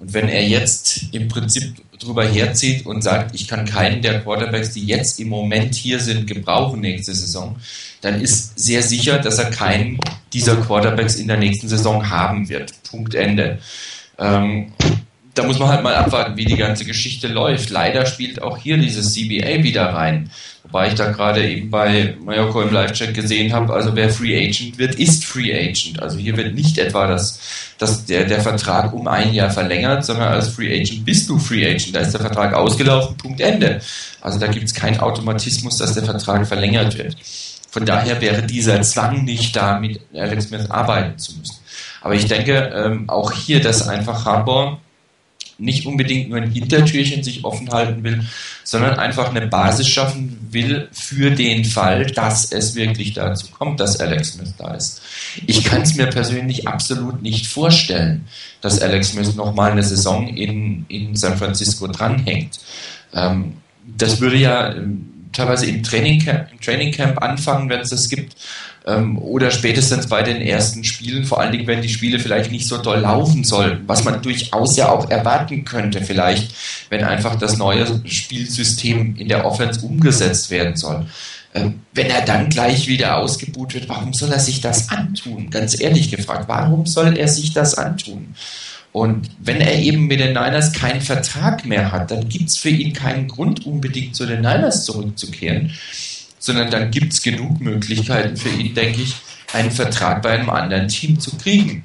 Und wenn er jetzt im Prinzip drüber herzieht und sagt, ich kann keinen der Quarterbacks, die jetzt im Moment hier sind, gebrauchen nächste Saison, dann ist sehr sicher, dass er keinen dieser Quarterbacks in der nächsten Saison haben wird. Punkt Ende. Ähm, da muss man halt mal abwarten, wie die ganze Geschichte läuft. Leider spielt auch hier dieses CBA wieder rein. Wobei ich da gerade eben bei Mallorca im Live-Chat gesehen habe, also wer Free Agent wird, ist Free Agent. Also hier wird nicht etwa das, das, der, der Vertrag um ein Jahr verlängert, sondern als Free Agent bist du Free Agent. Da ist der Vertrag ausgelaufen, Punkt Ende. Also da gibt es keinen Automatismus, dass der Vertrag verlängert wird. Von daher wäre dieser Zwang nicht da, mit Alex Smith arbeiten zu müssen. Aber ich denke ähm, auch hier, dass einfach Harbour nicht unbedingt nur ein Hintertürchen sich offen halten will, sondern einfach eine Basis schaffen will für den Fall, dass es wirklich dazu kommt, dass Alex Smith da ist. Ich kann es mir persönlich absolut nicht vorstellen, dass Alex Smith nochmal eine Saison in, in San Francisco dranhängt. Ähm, das würde ja ähm, teilweise im Training Camp, im Training Camp anfangen, wenn es das gibt ähm, oder spätestens bei den ersten Spielen, vor allen Dingen, wenn die Spiele vielleicht nicht so doll laufen sollten, was man durchaus ja auch erwarten könnte, vielleicht, wenn einfach das neue Spielsystem in der Offense umgesetzt werden soll. Ähm, wenn er dann gleich wieder ausgebucht wird, warum soll er sich das antun? Ganz ehrlich gefragt, warum soll er sich das antun? Und wenn er eben mit den Niners keinen Vertrag mehr hat, dann gibt es für ihn keinen Grund, unbedingt zu den Niners zurückzukehren sondern dann gibt es genug Möglichkeiten für ihn, denke ich, einen Vertrag bei einem anderen Team zu kriegen.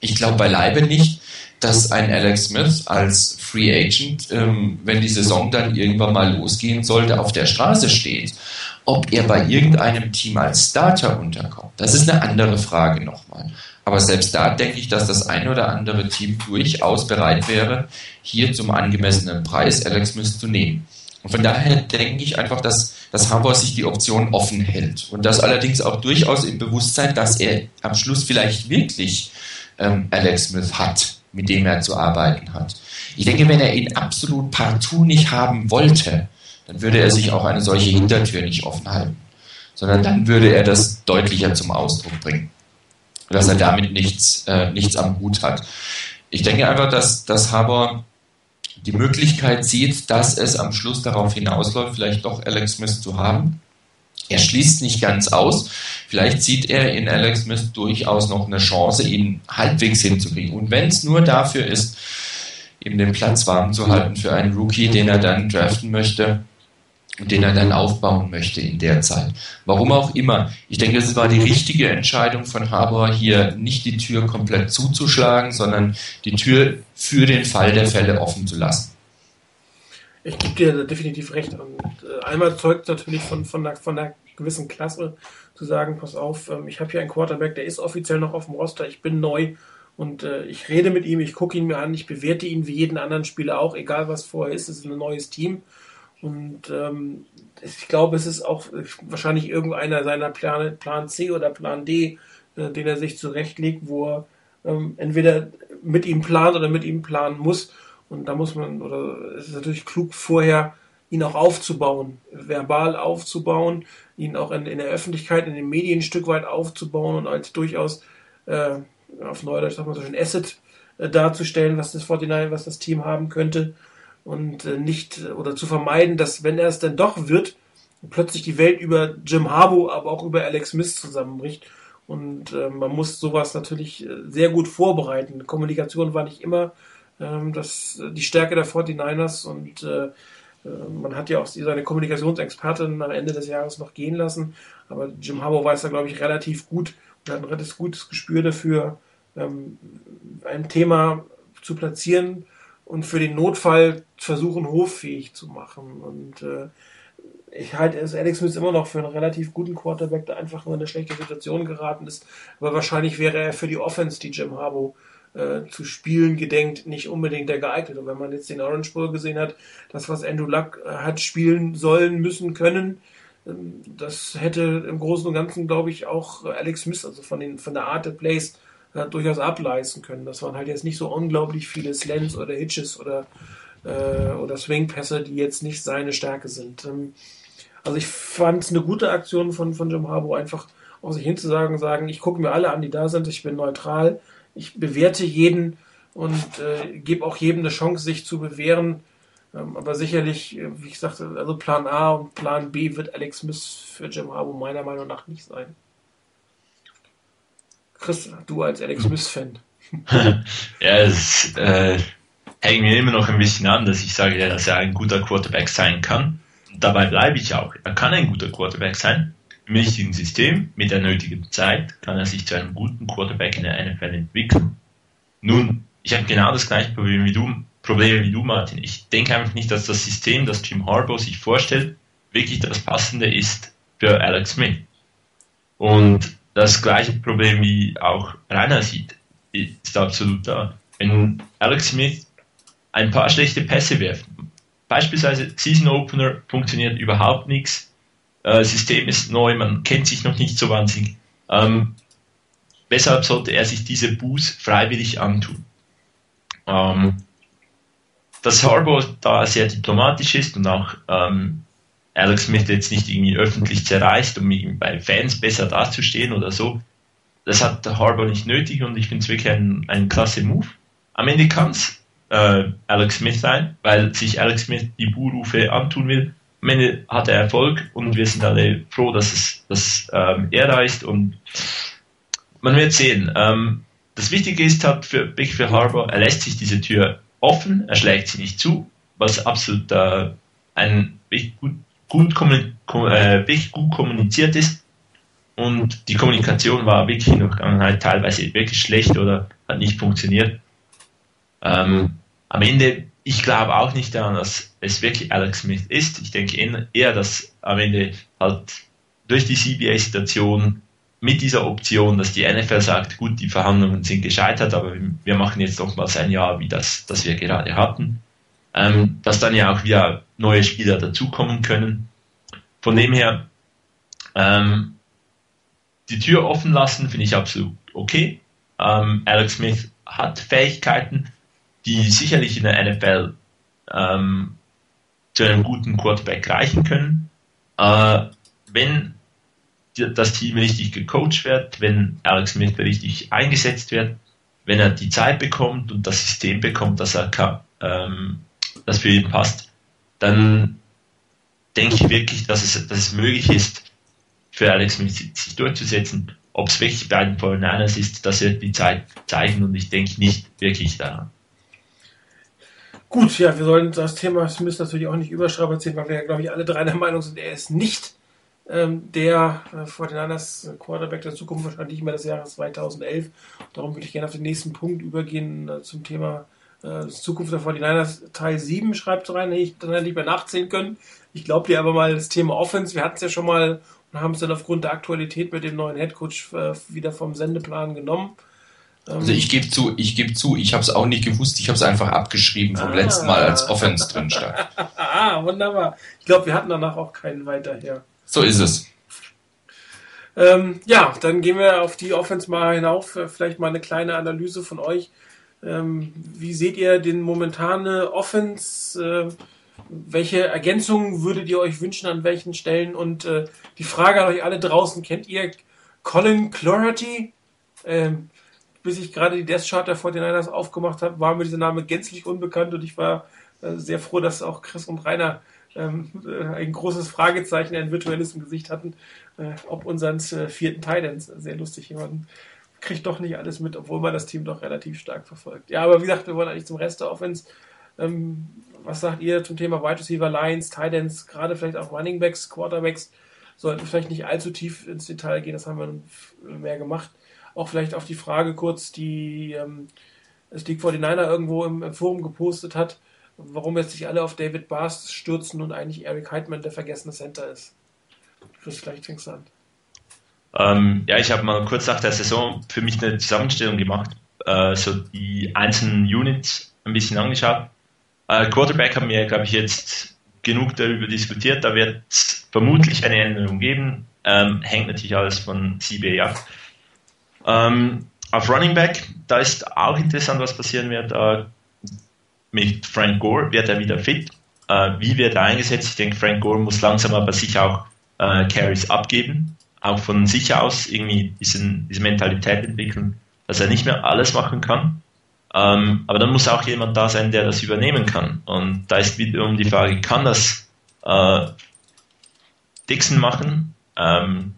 Ich glaube beileibe nicht, dass ein Alex Smith als Free Agent, ähm, wenn die Saison dann irgendwann mal losgehen sollte, auf der Straße steht. Ob er bei irgendeinem Team als Starter unterkommt, das ist eine andere Frage nochmal. Aber selbst da denke ich, dass das ein oder andere Team durchaus bereit wäre, hier zum angemessenen Preis Alex Smith zu nehmen. Und von daher denke ich einfach, dass, dass Hamburg sich die Option offen hält. Und das allerdings auch durchaus im Bewusstsein, dass er am Schluss vielleicht wirklich ähm, Alex Smith hat, mit dem er zu arbeiten hat. Ich denke, wenn er ihn absolut partout nicht haben wollte, dann würde er sich auch eine solche Hintertür nicht offen halten. Sondern dann würde er das deutlicher zum Ausdruck bringen. Dass er damit nichts, äh, nichts am Hut hat. Ich denke einfach, dass, dass Haber die Möglichkeit sieht, dass es am Schluss darauf hinausläuft, vielleicht doch Alex Smith zu haben. Er schließt nicht ganz aus. Vielleicht sieht er in Alex Smith durchaus noch eine Chance, ihn halbwegs hinzukriegen. Und wenn es nur dafür ist, ihm den Platz warm zu halten für einen Rookie, den er dann draften möchte, und den er dann aufbauen möchte in der Zeit. Warum auch immer. Ich denke, es war die richtige Entscheidung von Harbour, hier nicht die Tür komplett zuzuschlagen, sondern die Tür für den Fall der Fälle offen zu lassen. Ich gebe dir definitiv recht. Und äh, einmal zeugt natürlich von, von, einer, von einer gewissen Klasse zu sagen, pass auf, ähm, ich habe hier einen Quarterback, der ist offiziell noch auf dem Roster, ich bin neu und äh, ich rede mit ihm, ich gucke ihn mir an, ich bewerte ihn wie jeden anderen Spieler auch, egal was vorher ist, es ist ein neues Team Und ähm, ich glaube, es ist auch wahrscheinlich irgendeiner seiner Plan, Plan C oder Plan D, äh, den er sich zurechtlegt, wo er ähm, entweder mit ihm plant oder mit ihm planen muss. Und da muss man, oder es ist natürlich klug, vorher ihn auch aufzubauen, verbal aufzubauen, ihn auch in, in der Öffentlichkeit, in den Medien ein Stück weit aufzubauen und als durchaus äh, auf Neudeutsch sagt man so ein Asset äh, darzustellen, was das 49, was das Team haben könnte und äh, nicht oder zu vermeiden, dass wenn er es denn doch wird, plötzlich die Welt über Jim Harbaugh, aber auch über Alex Smith zusammenbricht. Und äh, man muss sowas natürlich äh, sehr gut vorbereiten. Kommunikation war nicht immer ähm, das, die Stärke der 49ers und äh, äh, man hat ja auch seine Kommunikationsexpertin am Ende des Jahres noch gehen lassen, aber Jim Harbaugh weiß da, glaube ich, relativ gut und hat ein relativ gutes Gespür dafür, ähm, ein Thema zu platzieren und für den Notfall versuchen, hoffähig zu machen. Und äh, ich halte es Alex Smith immer noch für einen relativ guten Quarterback, der einfach nur in eine schlechte Situation geraten ist. Aber wahrscheinlich wäre er für die Offense, die Jim Harbaugh äh, zu spielen gedenkt, nicht unbedingt der geeignete. Wenn man jetzt den Orange Bowl gesehen hat, das, was Andrew Luck äh, hat spielen sollen, müssen, können, ähm, das hätte im Großen und Ganzen, glaube ich, auch Alex Smith, also von, den, von der Art der Plays, durchaus ableisten können. Das waren halt jetzt nicht so unglaublich viele Slants oder Hitches oder, äh, oder Swing-Pässe, die jetzt nicht seine Stärke sind. Ähm, also ich fand es eine gute Aktion von, von Jim Harbour, einfach auf sich hinzusagen, sagen, ich gucke mir alle an, die da sind, ich bin neutral, ich bewerte jeden und äh, gebe auch jedem eine Chance, sich zu bewähren. Ähm, aber sicherlich, äh, wie ich sagte, also Plan A und Plan B wird Alex Smith für Jim Harbour meiner Meinung nach nicht sein. Chris, du als Alex Smith-Fan. ja, es äh, hängt mir immer noch ein bisschen an, dass ich sage, dass er ein guter Quarterback sein kann. dabei bleibe ich auch. Er kann ein guter Quarterback sein im richtigen System, mit der nötigen Zeit, kann er sich zu einem guten Quarterback in der NFL entwickeln. Nun, ich habe genau das gleiche Problem wie du, Problem wie du, Martin. Ich denke einfach nicht, dass das System, das Jim Harbaugh sich vorstellt, wirklich das Passende ist für Alex Smith. Und das gleiche Problem wie auch Rainer sieht, ist absolut da. Wenn Alex Smith ein paar schlechte Pässe wirft, beispielsweise Season Opener funktioniert überhaupt nichts, äh, System ist neu, man kennt sich noch nicht so wahnsinnig. Ähm, weshalb sollte er sich diese Buß freiwillig antun? Ähm, dass Harbour da sehr diplomatisch ist und auch ähm, Alex Smith jetzt nicht irgendwie öffentlich zerreißt, um bei Fans besser dazustehen oder so, das hat Harbour nicht nötig und ich finde es wirklich ein, ein klasse Move. Am Ende kann es äh, Alex Smith sein, weil sich Alex Smith die Buhrufe antun will am Ende hat er Erfolg und wir sind alle froh, dass, es, dass ähm, er da ist und man wird sehen. Ähm, das Wichtige ist halt für Big Phil Harbour, er lässt sich diese Tür offen, er schlägt sie nicht zu, was absolut äh, ein gut, gut, äh, wirklich gut kommuniziert ist. Und die Kommunikation war wirklich in der Vergangenheit teilweise wirklich schlecht oder hat nicht funktioniert. Ähm, am Ende ich glaube auch nicht daran, dass es wirklich Alex Smith ist. Ich denke eher, dass am Ende halt durch die CBA-Situation mit dieser Option, dass die NFL sagt, gut, die Verhandlungen sind gescheitert, aber wir machen jetzt nochmals ein Jahr wie das, das wir gerade hatten, ähm, dass dann ja auch wieder neue Spieler dazukommen können. Von dem her, ähm, die Tür offen lassen, finde ich absolut okay. Ähm, Alex Smith hat Fähigkeiten, die sicherlich in der NFL ähm, zu einem guten Quarterback reichen können. Äh, wenn das Team richtig gecoacht wird, wenn Alex Smith richtig eingesetzt wird, wenn er die Zeit bekommt und das System bekommt, das er ähm, das für ihn passt, dann denke ich wirklich, dass es, dass es möglich ist, für Alex Smith sich durchzusetzen. Ob es wirklich bei den 49ers ist, das wird die Zeit zeigen und ich denke nicht wirklich daran. Gut, ja, wir sollen das Thema Smith natürlich auch nicht überstrapazieren, weil wir ja, glaube ich, alle drei der Meinung sind, er ist nicht ähm, der äh, 49ers Quarterback der Zukunft, wahrscheinlich nicht mehr des Jahres 2011. Darum würde ich gerne auf den nächsten Punkt übergehen äh, zum Thema äh, Zukunft der 49ers. Teil 7 schreibt rein, ich dann hätte ich mehr nachzählen können. Ich glaube dir aber mal das Thema Offense. Wir hatten es ja schon mal und haben es dann aufgrund der Aktualität mit dem neuen Headcoach äh, wieder vom Sendeplan genommen. Also ich gebe zu, ich gebe zu, ich habe es auch nicht gewusst, ich habe es einfach abgeschrieben vom ah. letzten Mal als Offense drin stand. ah, wunderbar. Ich glaube, wir hatten danach auch keinen weiter hier. So ist es. Ähm, ja, dann gehen wir auf die Offense mal hinauf. Äh, vielleicht mal eine kleine Analyse von euch. Ähm, wie seht ihr den momentane Offense? Äh, welche Ergänzungen würdet ihr euch wünschen an welchen Stellen? Und äh, die Frage an euch alle draußen, kennt ihr Colin Clarity? Ähm, bis ich gerade die Death Chart der 49ers aufgemacht habe, war mir dieser Name gänzlich unbekannt und ich war äh, sehr froh, dass auch Chris und Rainer ähm, äh, ein großes Fragezeichen, ein virtuelles im Gesicht hatten, äh, ob unseren äh, vierten Titans. Sehr lustig, jemand kriegt doch nicht alles mit, obwohl man das Team doch relativ stark verfolgt. Ja, aber wie gesagt, wir wollen eigentlich zum Rest der Offense. Ähm, was sagt ihr zum Thema Wide Receiver, Lines, Titans, gerade vielleicht auch Running Backs, Quarterbacks? Sollten vielleicht nicht allzu tief ins Detail gehen, das haben wir mehr gemacht. Auch vielleicht auf die Frage kurz, die ähm, Stick 49er irgendwo im, im, Forum gepostet hat, warum jetzt sich alle auf David Bars stürzen und eigentlich Eric Heidman der vergessene Center ist. Chris, vielleicht fängst du an. Ähm, ja, ich habe mal kurz nach der Saison für mich eine Zusammenstellung gemacht, äh, so die einzelnen Units ein bisschen angeschaut. Äh, Quarterback haben wir, glaube ich, jetzt genug darüber diskutiert. Da wird es vermutlich eine Änderung geben. Ähm, hängt natürlich alles von CBA ab. Ähm, auf Running Back, da ist auch interessant, was passieren wird. Äh, mit Frank Gore wird er wieder fit. Äh, wie wird er eingesetzt? Ich denke, Frank Gore muss langsam aber sicher auch äh, Carries abgeben. Auch von sich aus irgendwie diesen, diese Mentalität entwickeln, dass er nicht mehr alles machen kann. Ähm, aber dann muss auch jemand da sein, der das übernehmen kann. Und da ist wiederum die Frage, kann das äh, Dixon machen? Ähm,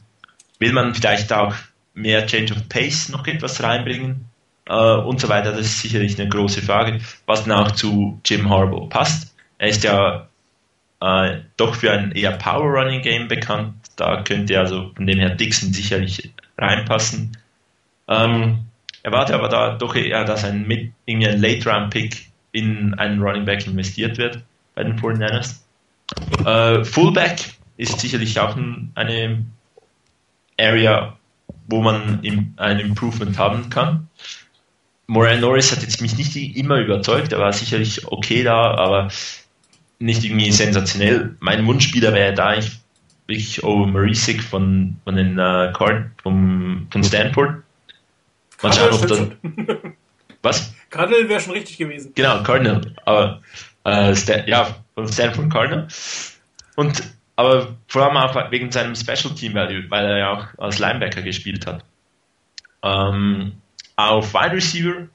will man vielleicht auch mehr Change of Pace noch etwas reinbringen? Äh, und so weiter. Das ist sicherlich eine große Frage, was dann auch zu Jim Harbaugh passt. Er ist ja äh, doch für ein eher Power Running Game bekannt. Da könnte also von dem her Dixon sicherlich reinpassen. Ähm, erwarte aber da doch eher, dass ein, mit, irgendwie ein Late-Round-Pick in einen Running Back investiert wird bei den 49ers. Äh, Fullback ist sicherlich auch ein, eine Area, wo man im, ein Improvement haben kann. Moran Norris hat jetzt mich nicht immer überzeugt, er war sicherlich okay da, aber nicht irgendwie sensationell. Mein Wunschspieler wäre da eigentlich wirklich Owen Marisic von, von den äh, Card, vom, von Stanford. Mal schauen, ob das, was? Cardinal wäre schon richtig gewesen. Genau, Cardinal. Aber äh, Stan, ja, von Stanford Cardinal. Und aber vor allem auch wegen seinem Special Team Value, weil er ja auch als Linebacker gespielt hat. Ähm, auf Wide Receiver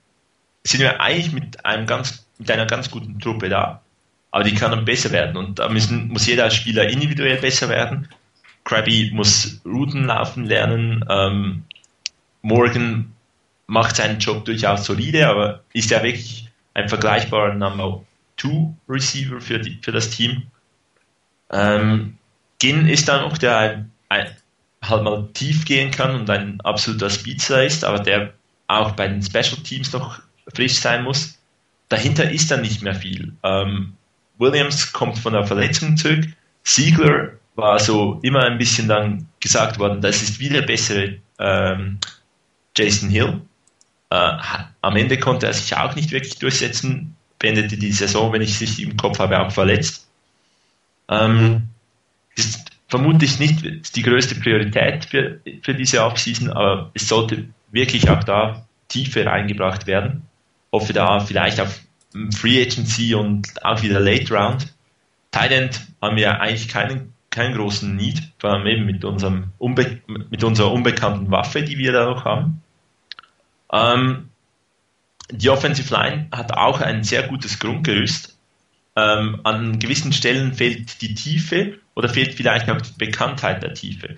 sind wir eigentlich mit einem ganz mit einer ganz guten Truppe da, aber die kann dann besser werden und da müssen, muss jeder Spieler individuell besser werden. Krabby muss Routen laufen lernen. Ähm, Morgan macht seinen Job durchaus solide, aber ist ja wirklich ein vergleichbarer Number 2 Receiver für, die, für das Team. Ähm, Ginn ist dann noch der ein, halt mal tief gehen kann und ein absoluter Speedster ist, aber der auch bei den Special Teams noch frisch sein muss. Dahinter ist dann nicht mehr viel. Ähm, Williams kommt von der Verletzung zurück. Siegler war so immer ein bisschen dann gesagt worden, das ist wieder bessere ähm, Jason Hill. Äh, am Ende konnte er sich auch nicht wirklich durchsetzen, beendete die Saison, wenn ich es im Kopf habe, auch verletzt. Ähm, ist vermutlich nicht die größte Priorität für, für diese Offseason, aber es sollte wirklich auch da Tiefe reingebracht werden. Hoffe da vielleicht auf Free Agency und auch wieder Late Round. Thailand haben wir eigentlich keinen, keinen großen Need, vor allem eben mit, unserem Unbe mit unserer unbekannten Waffe, die wir da noch haben. Ähm, die Offensive Line hat auch ein sehr gutes Grundgerüst. Ähm, an gewissen Stellen fehlt die Tiefe oder fehlt vielleicht auch die Bekanntheit der Tiefe.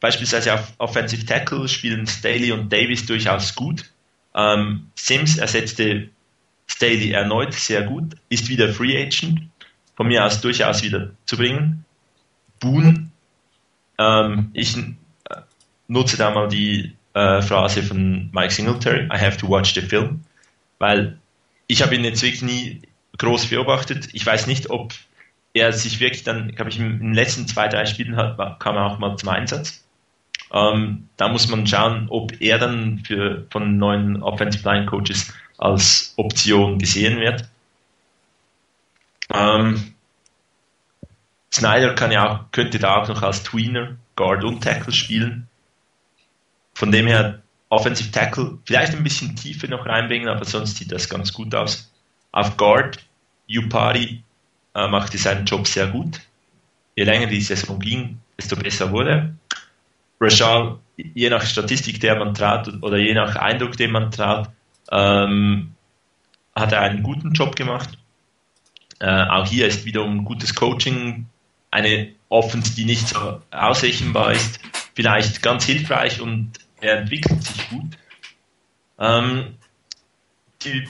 Beispielsweise auf Offensive Tackle spielen Staley und Davis durchaus gut. Ähm, Sims ersetzte Staley erneut sehr gut, ist wieder Free Agent, von mir aus durchaus wieder zu bringen. Boone, ähm, ich äh, nutze da mal die äh, Phrase von Mike Singletary, I have to watch the film, weil ich habe ihn jetzt wirklich nie groß beobachtet. Ich weiß nicht, ob er sich wirklich dann, glaube ich, in den letzten zwei, drei Spielen hat, kam er auch mal zum Einsatz. Ähm, da muss man schauen, ob er dann für, von neuen Offensive Line Coaches als Option gesehen wird. Ähm, Snyder kann ja auch, könnte da auch noch als Tweener, Guard und Tackle spielen. Von dem her Offensive Tackle vielleicht ein bisschen Tiefe noch reinbringen, aber sonst sieht das ganz gut aus. Auf Guard, Upari äh, machte seinen Job sehr gut. Je länger die Saison ging, desto besser wurde. Rashal, je nach Statistik, der man traut oder je nach Eindruck, den man traut, ähm, hat er einen guten Job gemacht. Äh, auch hier ist wiederum gutes Coaching, eine Offense, die nicht so ausrechenbar ist, vielleicht ganz hilfreich und er entwickelt sich gut. Ähm, die,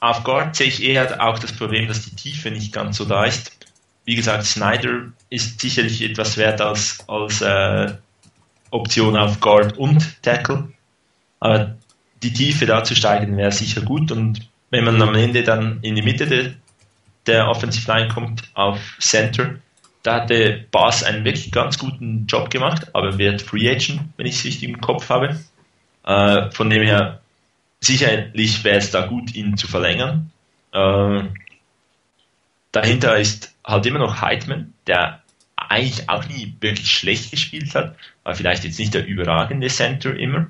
auf Guard sehe ich eher auch das Problem, dass die Tiefe nicht ganz so da ist. Wie gesagt, Snyder ist sicherlich etwas wert als, als äh, Option auf Guard und Tackle. Aber die Tiefe da zu steigen wäre sicher gut und wenn man am Ende dann in die Mitte de, der Offensive Line kommt auf Center, da hatte Bass einen wirklich ganz guten Job gemacht, aber wird Free Agent, wenn ich es richtig im Kopf habe. Äh, von dem her, sicherlich wäre es da gut, ihn zu verlängern. Äh, dahinter ist halt immer noch Heidman, der eigentlich auch nie wirklich schlecht gespielt hat, aber vielleicht jetzt nicht der überragende Center immer.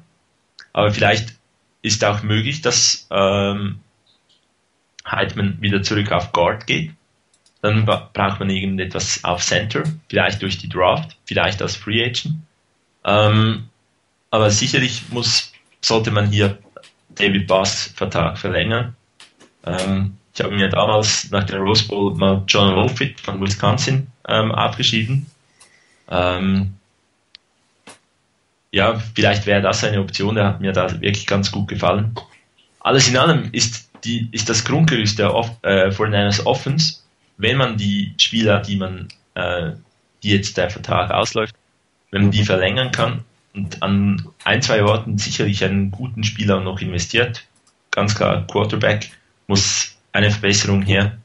Aber vielleicht ist auch möglich, dass ähm, Heidman wieder zurück auf Guard geht. Dann braucht man irgendetwas auf Center, vielleicht durch die Draft, vielleicht als Free Agent. Ähm, aber sicherlich muss, sollte man hier David Bass Vertrag verlängern. Ähm, ich habe mir damals nach der Rose Bowl mal John Wolfitt von Wisconsin ähm, abgeschrieben. Ähm, ja, vielleicht wäre das eine Option, der hat mir da wirklich ganz gut gefallen. Alles in allem ist, die, ist das Grundgerüst der Off, äh, 49ers Offense wenn man die Spieler, die man, äh, die jetzt der Vertrag ausläuft, wenn man die verlängern kann und an ein, zwei Orten sicherlich einen guten Spieler noch investiert, ganz klar, Quarterback muss eine Verbesserung her.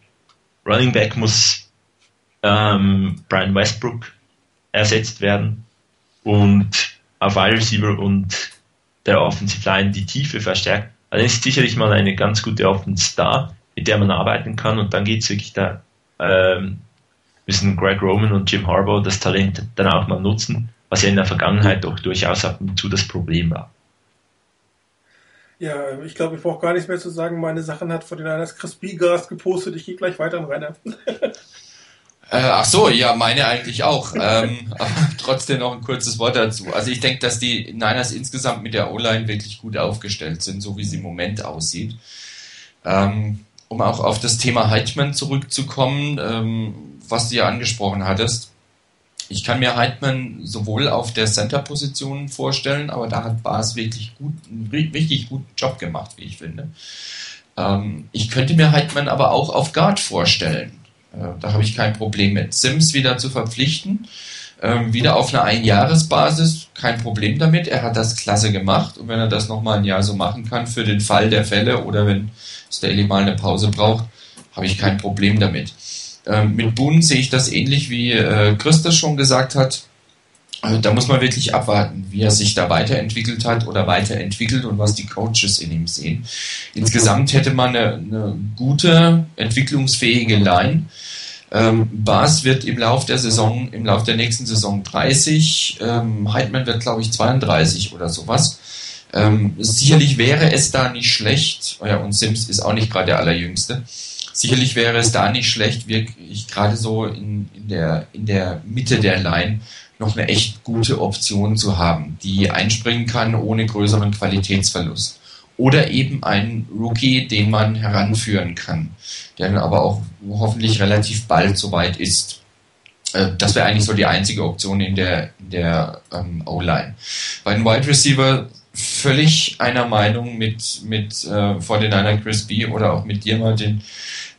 Running Back muss ähm, Brian Westbrook ersetzt werden und auf Wide Receiver und der Offensive Line die Tiefe verstärkt. Also ist sicherlich mal eine ganz gute Offense da, mit der man arbeiten kann und dann geht es wirklich da ähm, müssen Greg Roman und Jim Harbaugh das Talent dann auch mal nutzen, was ja in der Vergangenheit doch durchaus ab und zu das Problem war. Ja, ich glaube, ich brauche gar nichts mehr zu sagen. Meine Sachen hat von den Niners Chris Biegast gepostet. Ich gehe gleich weiter an Rainer. Äh, ach so, ja, meine eigentlich auch. ähm, aber trotzdem noch ein kurzes Wort dazu. Also ich denke, dass die Niners insgesamt mit der O-Line wirklich gut aufgestellt sind, so wie sie im Moment aussieht. Ähm, um auch auf das Thema Heitmann zurückzukommen, ähm, was du ja angesprochen hattest. Ich kann mir Heitmann sowohl auf der Center-Position vorstellen, aber da hat Bas wirklich gut, einen richtig guten Job gemacht, wie ich finde. Ähm, ich könnte mir Heitmann aber auch auf Guard vorstellen. Äh, da habe ich kein Problem mit. Sims wieder zu verpflichten, ähm, wieder auf einer Einjahresbasis, kein Problem damit. Er hat das klasse gemacht und wenn er das nochmal ein Jahr so machen kann, für den Fall der Fälle oder wenn Staley mal eine Pause braucht, habe ich kein Problem damit. Ähm, mit Boone sehe ich das ähnlich wie äh, Christus schon gesagt hat. Also da muss man wirklich abwarten, wie er sich da weiterentwickelt hat oder weiterentwickelt und was die Coaches in ihm sehen. Insgesamt hätte man eine, eine gute, entwicklungsfähige Line. Ähm, Bas wird im Lauf der Saison, im Lauf der nächsten Saison 30, ähm, Heidmann wird glaube ich 32 oder sowas. Ähm, sicherlich wäre es da nicht schlecht, oh ja, und Sims ist auch nicht gerade der allerjüngste, sicherlich wäre es da nicht schlecht, wirklich gerade so in, in, der, in der Mitte der Line noch eine echt gute Option zu haben, die einspringen kann ohne größeren Qualitätsverlust. Oder eben einen Rookie, den man heranführen kann, der dann aber auch hoffentlich relativ bald soweit ist. Äh, das wäre eigentlich so die einzige Option in der, in der ähm, O-Line. Bei den Wide Receiver völlig einer Meinung mit, mit äh, vor den einer Chris B oder auch mit dir, Martin.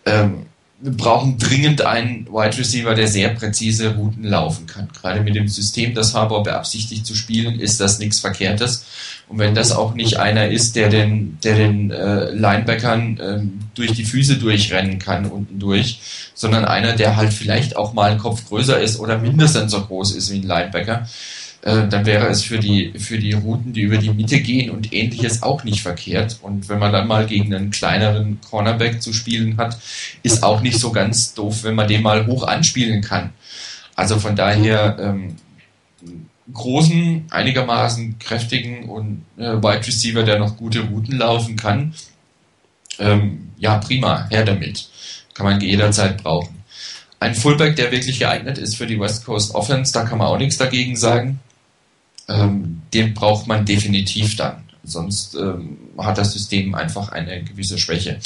Ähm, wir brauchen dringend einen Wide Receiver, der sehr präzise Routen laufen kann. Gerade mit dem System, das Harbour beabsichtigt zu spielen, ist das nichts Verkehrtes. Und wenn das auch nicht einer ist, der den, der den äh, Linebackern ähm, durch die Füße durchrennen kann unten durch, sondern einer, der halt vielleicht auch mal einen Kopf größer ist oder mindestens so groß ist wie ein Linebacker, äh, dann wäre es für die, für die Routen, die über die Mitte gehen und ähnliches auch nicht verkehrt. Und wenn man dann mal gegen einen kleineren Cornerback zu spielen hat, ist auch nicht so ganz doof, wenn man den mal hoch anspielen kann. Also von daher ähm, großen, einigermaßen kräftigen und äh, Wide Receiver, der noch gute Routen laufen kann. Ähm, ja, prima, her damit. Kann man jederzeit brauchen. Ein Fullback, der wirklich geeignet ist für die West Coast Offense, da kann man auch nichts dagegen sagen. Ähm, den braucht man definitiv dann. Sonst ähm, hat das System einfach eine gewisse Schwäche.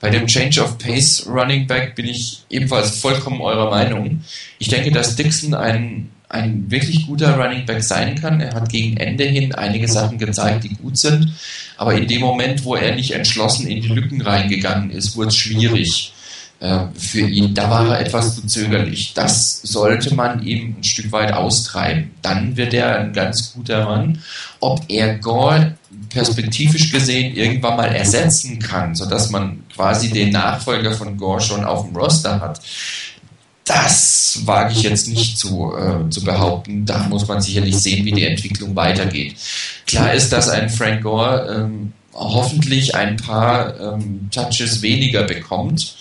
Bei dem Change of Pace Running Back bin ich ebenfalls vollkommen eurer Meinung. Ich denke, dass Dixon ein, ein wirklich guter Running Back sein kann. Er hat gegen Ende hin einige Sachen gezeigt, die gut sind. Aber in dem Moment, wo er nicht entschlossen in die Lücken reingegangen ist, wurde es schwierig. Äh, für ihn. Da war er etwas zu zögerlich. Das sollte man ihm ein Stück weit austreiben. Dann wird er ein ganz guter Mann. Ob er Gore perspektivisch gesehen irgendwann mal ersetzen kann, sodass man quasi den Nachfolger von Gore schon auf dem Roster hat, das wage ich jetzt nicht zu, äh, zu behaupten. Da muss man sicherlich sehen, wie die Entwicklung weitergeht. Klar ist, dass ein Frank Gore ähm, hoffentlich ein paar ähm, Touches weniger bekommt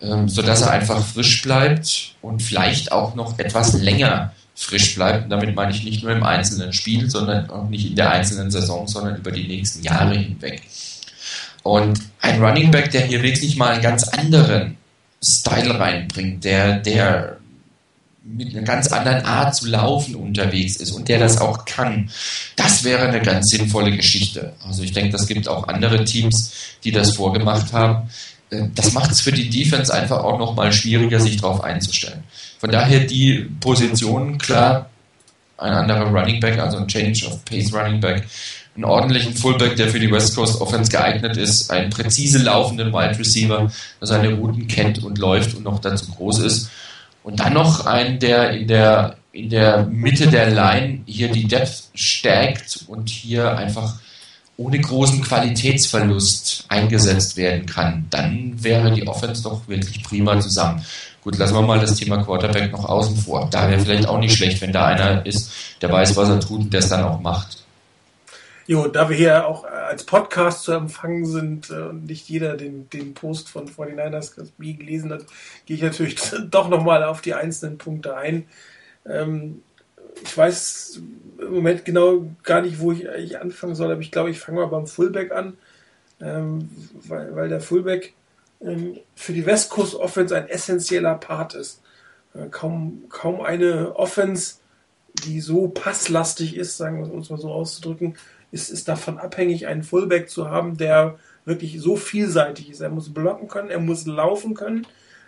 ähm, sodass er einfach frisch bleibt und vielleicht auch noch etwas länger frisch bleibt. Und damit meine ich nicht nur im einzelnen Spiel, sondern auch nicht in der einzelnen Saison, sondern über die nächsten Jahre hinweg. Und ein Running Back, der hier wirklich mal einen ganz anderen Style reinbringt, der, der mit einer ganz anderen Art zu laufen unterwegs ist und der das auch kann, das wäre eine ganz sinnvolle Geschichte. Also ich denke, das gibt auch andere Teams, die das vorgemacht haben. Äh, das macht es für die Defense einfach auch nochmal schwieriger, sich darauf einzustellen. Von daher die Position, klar, ein anderer Running Back, also ein Change of Pace Running Back, einen ordentlichen Fullback, der für die West Coast Offense geeignet ist, einen präzise laufenden Wide Receiver, der seine Routen kennt und läuft und noch dazu groß ist. Und dann noch einen, der in der, in der Mitte der Line hier die Depth stärkt und hier einfach ohne großen Qualitätsverlust eingesetzt werden kann, dann wäre die Offense doch wirklich prima zusammen. Gut, lassen wir mal das Thema Quarterback noch außen vor. Da wäre vielleicht auch nicht schlecht, wenn da einer ist, der weiß, was er tut und der es dann auch macht. Jo, da wir hier auch als Podcast zu empfangen sind äh, und nicht jeder den, den Post von 49ers gelesen hat, gehe ich natürlich doch nochmal auf die einzelnen Punkte ein. Ähm, ich weiß im Moment genau gar nicht, wo ich eigentlich anfangen soll, aber ich glaube, ich fange mal beim Fullback an, ähm, weil, weil der Fullback ähm, für die West Coast Offense ein essentieller Part ist. Äh, kaum, kaum eine Offense, die so passlastig ist, sagen wir uns mal so auszudrücken, ist, ist davon abhängig, einen Fullback zu haben, der wirklich so vielseitig ist. Er muss blocken können, er muss laufen können,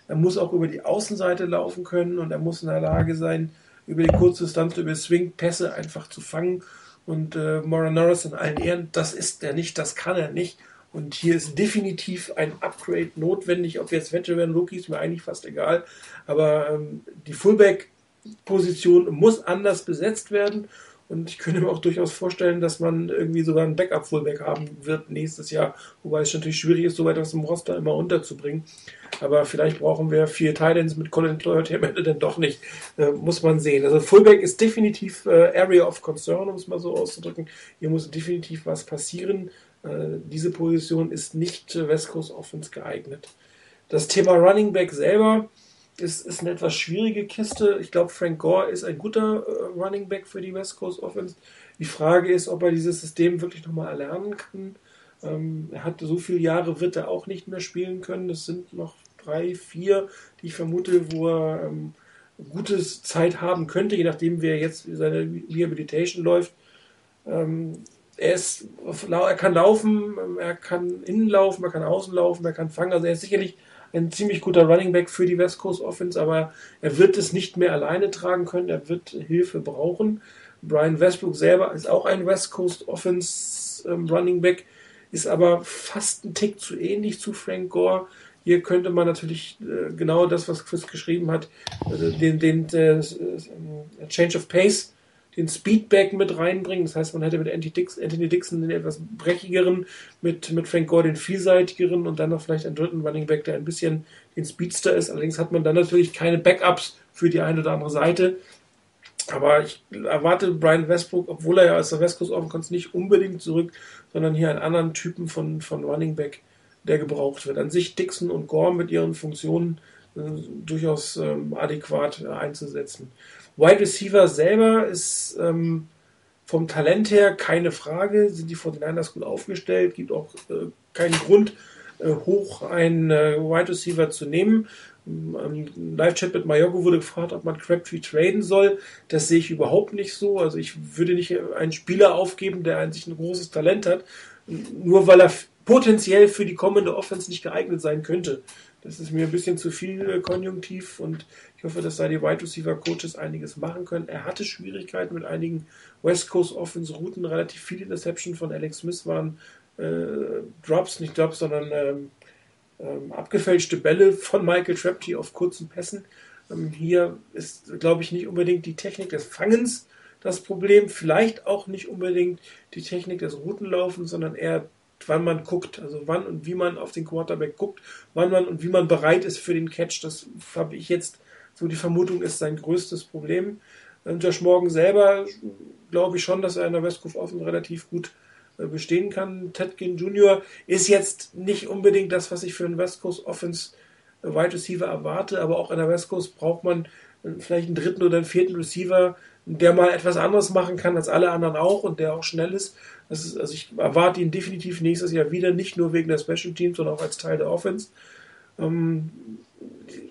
er muss auch über die Außenseite laufen können und er muss in der Lage sein, über die kurze Distanz, über Swing-Pässe einfach zu fangen. Und äh, Mora Norris in allen Ehren, das ist er nicht, das kann er nicht. Und hier ist definitiv ein Upgrade notwendig. Ob wir jetzt Veteran Rookies, mir eigentlich fast egal. Aber ähm, die Fullback-Position muss anders besetzt werden. Und ich könnte mir auch durchaus vorstellen, dass man irgendwie sogar einen Backup-Fullback haben wird nächstes Jahr. Wobei es natürlich schwierig ist, so weit aus dem Roster immer unterzubringen. Aber vielleicht brauchen wir vier Titans mit Colin Cloyd am Ende dann doch nicht. Äh, muss man sehen. Also Fullback ist definitiv äh, Area of Concern, um es mal so auszudrücken. Hier muss definitiv was passieren. Äh, diese Position ist nicht West Coast Offense geeignet. Das Thema Running Back selber ist, ist eine etwas schwierige Kiste. Ich glaube, Frank Gore ist ein guter äh, Running Back für die West Coast Offense. Die Frage ist, ob er dieses System wirklich nochmal erlernen kann. Ähm, er hat so viele Jahre, wird er auch nicht mehr spielen können. Das sind noch drei, vier, die ich vermute, wo er ähm, gutes Zeit haben könnte, je nachdem, wie er jetzt seine Rehabilitation läuft. Ähm, er, ist, er kann laufen, er kann innen laufen, er kann außen laufen, er kann fangen. Also er ist sicherlich ein ziemlich guter Running Back für die West Coast Offense, aber er wird es nicht mehr alleine tragen können, er wird Hilfe brauchen. Brian Westbrook selber ist auch ein West Coast Offense ähm, Running Back, ist aber fast ein Tick zu ähnlich zu Frank Gore. Hier könnte man natürlich äh, genau das, was Chris geschrieben hat, also den, den äh, Change of Pace den Speedback mit reinbringen. Das heißt, man hätte mit Anthony Dixon, den etwas brechigeren, mit, mit Frank Gore den vielseitigeren und dann noch vielleicht einen dritten Running Back, der ein bisschen den Speedster ist. Allerdings hat man dann natürlich keine Backups für die eine oder andere Seite. Aber ich erwarte Brian Westbrook, obwohl er ja als der West Coast Offense nicht unbedingt zurück, sondern hier einen anderen Typen von, von Running Back, der gebraucht wird. An sich Dixon und Gore mit ihren Funktionen äh, durchaus ähm, adäquat äh, einzusetzen. Wide Receiver selber ist ähm, vom Talent her keine Frage, sind die 49ers gut aufgestellt, gibt auch äh, keinen Grund, äh, hoch einen äh, Wide Receiver zu nehmen. Im Live-Chat mit Mayogo wurde gefragt, ob man Crabtree traden soll. Das sehe ich überhaupt nicht so. Also ich würde nicht einen Spieler aufgeben, der an sich ein großes Talent hat, nur weil er potenziell für die kommende Offense nicht geeignet sein könnte. Das ist mir ein bisschen zu viel äh, konjunktiv und ich hoffe, dass da die Wide Receiver Coaches einiges machen können. Er hatte Schwierigkeiten mit einigen West Coast Offense Routen. Relativ viele Interception von Alex Smith waren äh, Drops, nicht Drops, sondern ähm, ähm, abgefälschte Bälle von Michael Trapty auf kurzen Pässen. Ähm, hier ist, glaube ich, nicht unbedingt die Technik des Fangens das Problem, vielleicht auch nicht unbedingt die Technik des Routenlaufens, sondern eher wann man guckt, also wann und wie man auf den Quarterback guckt, wann man und wie man bereit ist für den Catch. Das habe ich jetzt so die Vermutung ist sein größtes Problem. Ähm, Josh Morgan selber glaube ich schon, dass er in der West Coast Offen relativ gut äh, bestehen kann. Ted Ginn Jr. ist jetzt nicht unbedingt das, was ich für einen West Coast Offense äh, Wide Receiver erwarte, aber auch in der West Coast braucht man äh, vielleicht einen dritten oder einen vierten Receiver, der mal etwas anderes machen kann als alle anderen auch und der auch schnell ist. Ist also ich erwarte ihn definitiv nächstes Jahr wieder, nicht nur wegen der Special Teams, sondern auch als Teil der Offense. Ähm,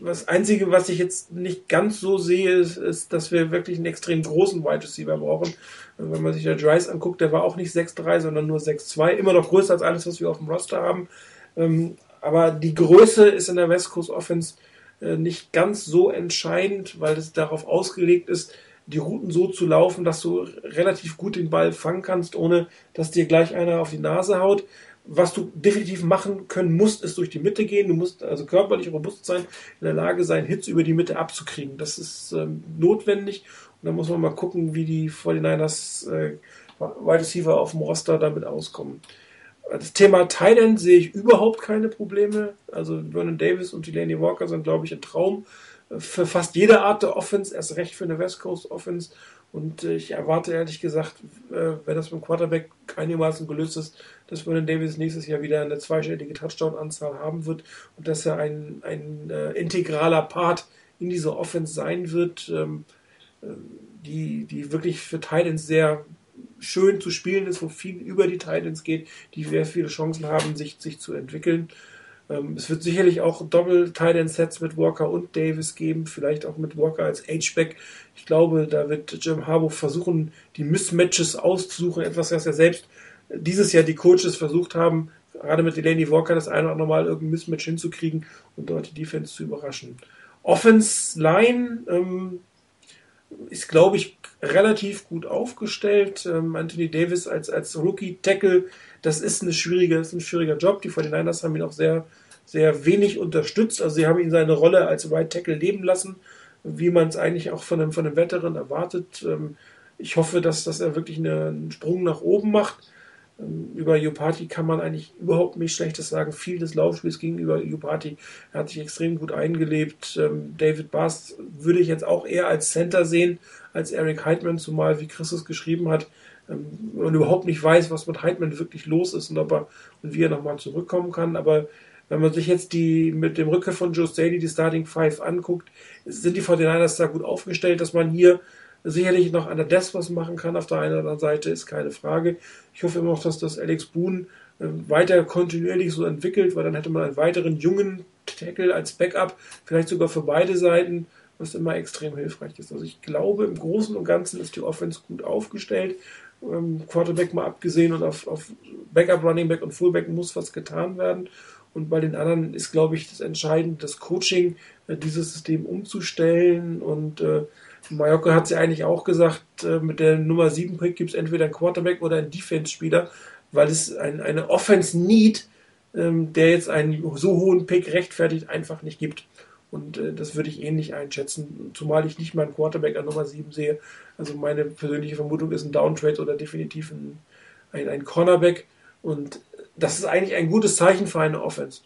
das Einzige, was ich jetzt nicht ganz so sehe, ist, ist, dass wir wirklich einen extrem großen Wide Receiver brauchen. Wenn man sich der Dries anguckt, der war auch nicht 6'3, sondern nur 6'2. Immer noch größer als alles, was wir auf dem Roster haben. Ähm, aber die Größe ist in der West Coast Offense äh, nicht ganz so entscheidend, weil es darauf ausgelegt ist, die Routen so zu laufen, dass du relativ gut den Ball fangen kannst, ohne dass dir gleich einer auf die Nase haut. Was du definitiv machen können musst, ist durch die Mitte gehen. Du musst also körperlich robust sein, in der Lage sein, Hits über die Mitte abzukriegen. Das ist ähm, notwendig. Und dann muss man mal gucken, wie die 49ers äh, Wide Receiver auf dem Roster damit auskommen. Das Thema Thailand sehe ich überhaupt keine Probleme. Also Vernon Davis und Delaney Walker sind, glaube ich, ein Traum für fast jede Art der Offense, erst recht für eine West Coast Offense. Und äh, ich erwarte ehrlich gesagt, äh, wenn das mit dem Quarterback einigermaßen gelöst ist, dass Vernon Davis nächstes Jahr wieder eine zweistellige Touchdown-Anzahl haben wird und dass er ein, ein äh, integraler Part in dieser Offense sein wird, ähm, die, die wirklich für Titans sehr schön zu spielen ist, wo viel über die Titans geht, die sehr viele Chancen haben, sich, sich zu entwickeln. Ähm, es wird sicherlich auch Doppel-Tight-End-Sets mit Walker und Davis geben, vielleicht auch mit Walker als H-Back. Ich glaube, da wird Jim Harbaugh versuchen, die Mismatches auszusuchen, etwas, was ja selbst dieses Jahr die Coaches versucht haben, gerade mit Delaney Walker das eine oder andere Mal irgendein Mismatch hinzukriegen und dort die Defense zu überraschen. Offense Line ähm, ist, glaube ich, relativ gut aufgestellt. Ähm, Anthony Davis als, als Rookie-Tackle, das ist, eine schwierige, das ist ein schwieriger Job. Die 49ers haben ihn auch sehr, sehr wenig unterstützt. Also sie haben ihn seine Rolle als Right Tackle leben lassen, wie man es eigentlich auch von einem, von einem Veteran erwartet. Ähm, ich hoffe, dass, dass er wirklich einen Sprung nach oben macht. Ähm, über Jupati kann man eigentlich überhaupt nichts Schlechtes sagen. Viel des Laufspiels gegenüber Jupati. Er hat sich extrem gut eingelebt. Ähm, David Bast würde ich jetzt auch eher als Center sehen, als Eric Heidman, zumal, wie Christus geschrieben hat, ähm, man überhaupt nicht weiß, was mit Heidman wirklich los ist und ob er und wie er nochmal zurückkommen kann. Aber wenn man sich jetzt die mit dem Rückkehr von Joe Staley die Starting Five anguckt, sind die 49ers da gut aufgestellt, dass man hier sicherlich noch an der Desk was machen kann. Auf der einen oder anderen Seite ist keine Frage. Ich hoffe immer noch, dass das Alex Boone äh, weiter kontinuierlich so entwickelt, weil dann hätte man einen weiteren jungen Tackle als Backup, vielleicht sogar für beide Seiten, was immer extrem hilfreich ist. Also ich glaube, im Großen und Ganzen ist die Offense gut aufgestellt. Ähm, Quarterback mal abgesehen und auf, auf Backup, Running Back und Fullback muss was getan werden. Und bei den anderen ist, glaube ich, das entscheidend, das Coaching, äh, dieses System umzustellen und äh, Mallorca hat sie eigentlich auch gesagt, äh, mit der Nummer 7 Pick gibt es entweder einen Quarterback oder einen Defense-Spieler, weil es ein, eine Offense-Need, ähm, der jetzt einen so hohen Pick rechtfertigt, einfach nicht gibt. Und äh, das würde ich ähnlich einschätzen, zumal ich nicht mal einen Quarterback an Nummer 7 sehe. Also meine persönliche Vermutung ist ein Downtrade oder definitiv ein, ein, ein Cornerback. Und das ist eigentlich ein gutes Zeichen für eine Offense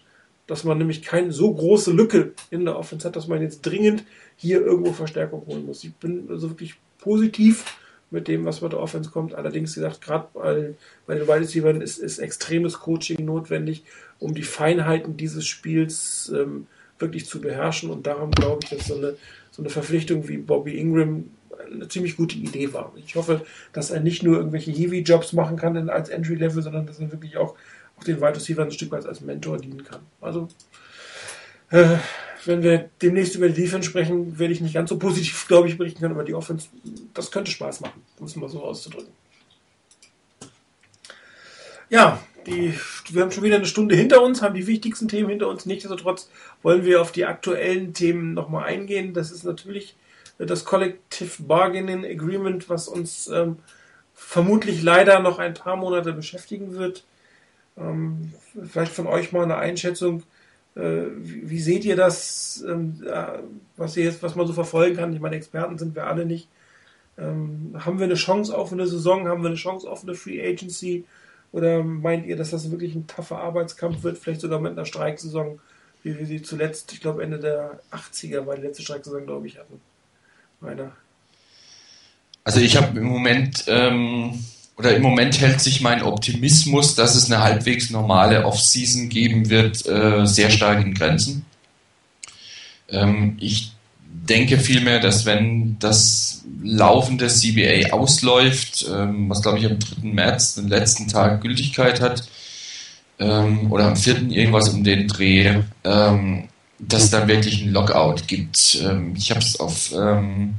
dass man nämlich keine so große Lücke in der Offense hat, dass man jetzt dringend hier irgendwo Verstärkung holen muss. Ich bin also wirklich positiv mit dem, was bei der Offense kommt. Allerdings gesagt, gerade bei, bei den Wide Receivers ist, ist extremes Coaching notwendig, um die Feinheiten dieses Spiels ähm, wirklich zu beherrschen. Und darum glaube ich, dass so eine, so eine Verpflichtung wie Bobby Ingram eine ziemlich gute Idee war. Ich hoffe, dass er nicht nur irgendwelche Heavy-Jobs machen kann als Entry-Level, sondern dass er wirklich auch, auch den Wide Receiver ein Stück weit als Mentor dienen kann. Also äh, wenn wir demnächst über die Defense sprechen, werde ich nicht ganz so positiv, glaube ich, berichten können, aber die Offense, das könnte Spaß machen, um es mal so auszudrücken. Ja, die, wir haben schon wieder eine Stunde hinter uns, haben die wichtigsten Themen hinter uns. Nichtsdestotrotz wollen wir auf die aktuellen Themen nochmal eingehen. Das ist natürlich das Collective Bargaining Agreement, was uns ähm, vermutlich leider noch ein paar Monate beschäftigen wird. Ähm, vielleicht von euch mal eine Einschätzung äh, wie, wie, seht ihr das, ähm, was, ihr jetzt, was man so verfolgen kann? Ich meine, Experten sind wir alle nicht. Ähm, haben wir eine Chance auf eine Saison? Haben wir eine Chance auf eine Free Agency? Oder meint ihr, dass das wirklich ein taffer Arbeitskampf wird? Vielleicht sogar mit einer Streiksaison, wie wir sie zuletzt, ich glaube Ende der 80er war die letzte Streiksaison, glaube ich, hatten. Meiner. Also ich habe im Moment ähm, oder im Moment hält sich mein Optimismus, dass es eine halbwegs normale Off-Season geben wird, äh, sehr stark in Grenzen. Ähm, ich denke vielmehr, dass wenn das laufende CBA ausläuft, ähm, was glaube ich am 3. März, den letzten Tag Gültigkeit hat, ähm, oder am 4. irgendwas um den Dreh, ähm, dass es dann wirklich ein Lockout gibt. Ähm, ich habe es auf ähm,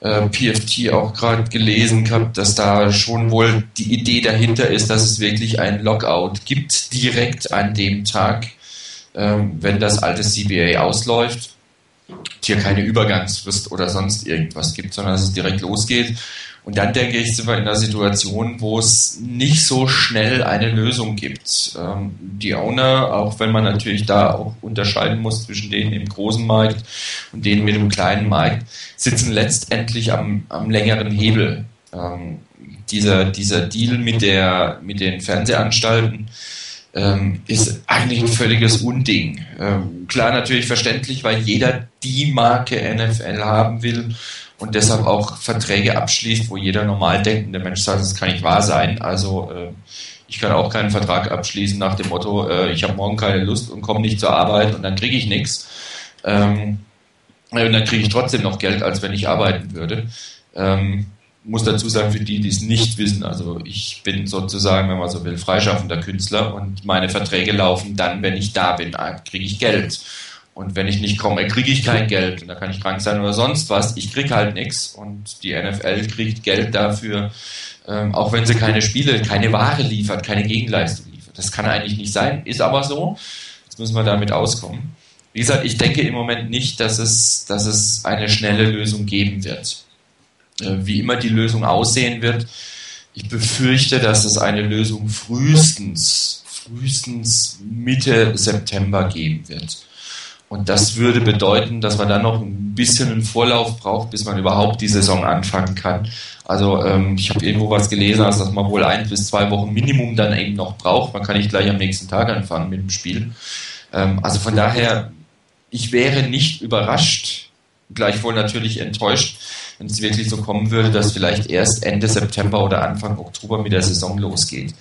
äh, PFT auch gerade gelesen gehabt, dass da schon wohl die Idee dahinter ist, dass es wirklich ein Lockout gibt, direkt an dem Tag, ähm, wenn das alte CBA ausläuft. Hier keine Übergangsfrist oder sonst irgendwas gibt, sondern dass es direkt losgeht und dann denke ich, sind wir in einer Situation, wo es nicht so schnell eine Lösung gibt. Ähm, die Owner, auch wenn man natürlich da auch unterscheiden muss zwischen denen im großen Markt und denen mit dem kleinen Markt, sitzen letztendlich am, am längeren Hebel. Ähm, dieser, dieser Deal mit, der, mit den Fernsehanstalten ähm, ist eigentlich ein völliges Unding. Ähm, klar, natürlich verständlich, weil jeder die Marke NFL haben will und deshalb auch Verträge abschließt, wo jeder normal denkende Mensch sagt, das kann nicht wahr sein. Also äh, ich kann auch keinen Vertrag abschließen nach dem Motto, äh, ich habe morgen keine Lust und komme nicht zur Arbeit und dann kriege ich nichts. Ähm, und dann kriege ich trotzdem noch Geld, als wenn ich arbeiten würde. Ähm, muss dazu sagen, für die, die es nicht wissen, also ich bin sozusagen, wenn man so will, freischaffender Künstler und meine Verträge laufen dann, wenn ich da bin, kriege ich Geld. Und wenn ich nicht komme, kriege ich kein Geld. Und da kann ich krank sein oder sonst was. Ich kriege halt nichts. Und die NFL kriegt Geld dafür, ähm, auch wenn sie keine Spiele, keine Ware liefert, keine Gegenleistung liefert. Das kann eigentlich nicht sein, ist aber so. Jetzt müssen wir damit auskommen. Wie gesagt, ich denke im Moment nicht, dass es, dass es eine schnelle Lösung geben wird. Äh, wie immer die Lösung aussehen wird, ich befürchte, dass es eine Lösung frühestens, frühestens Mitte September geben wird. Und das würde bedeuten, dass man dann noch ein bisschen einen Vorlauf braucht, bis man überhaupt die Saison anfangen kann. Also ähm, ich habe irgendwo was gelesen, dass man wohl ein bis zwei Wochen Minimum dann eben noch braucht. Man kann nicht gleich am nächsten Tag anfangen mit dem Spiel. Ähm, also von daher, ich wäre nicht überrascht, gleichwohl natürlich enttäuscht, wenn es wirklich so kommen würde, dass vielleicht erst Ende September oder Anfang Oktober mit der Saison losgeht.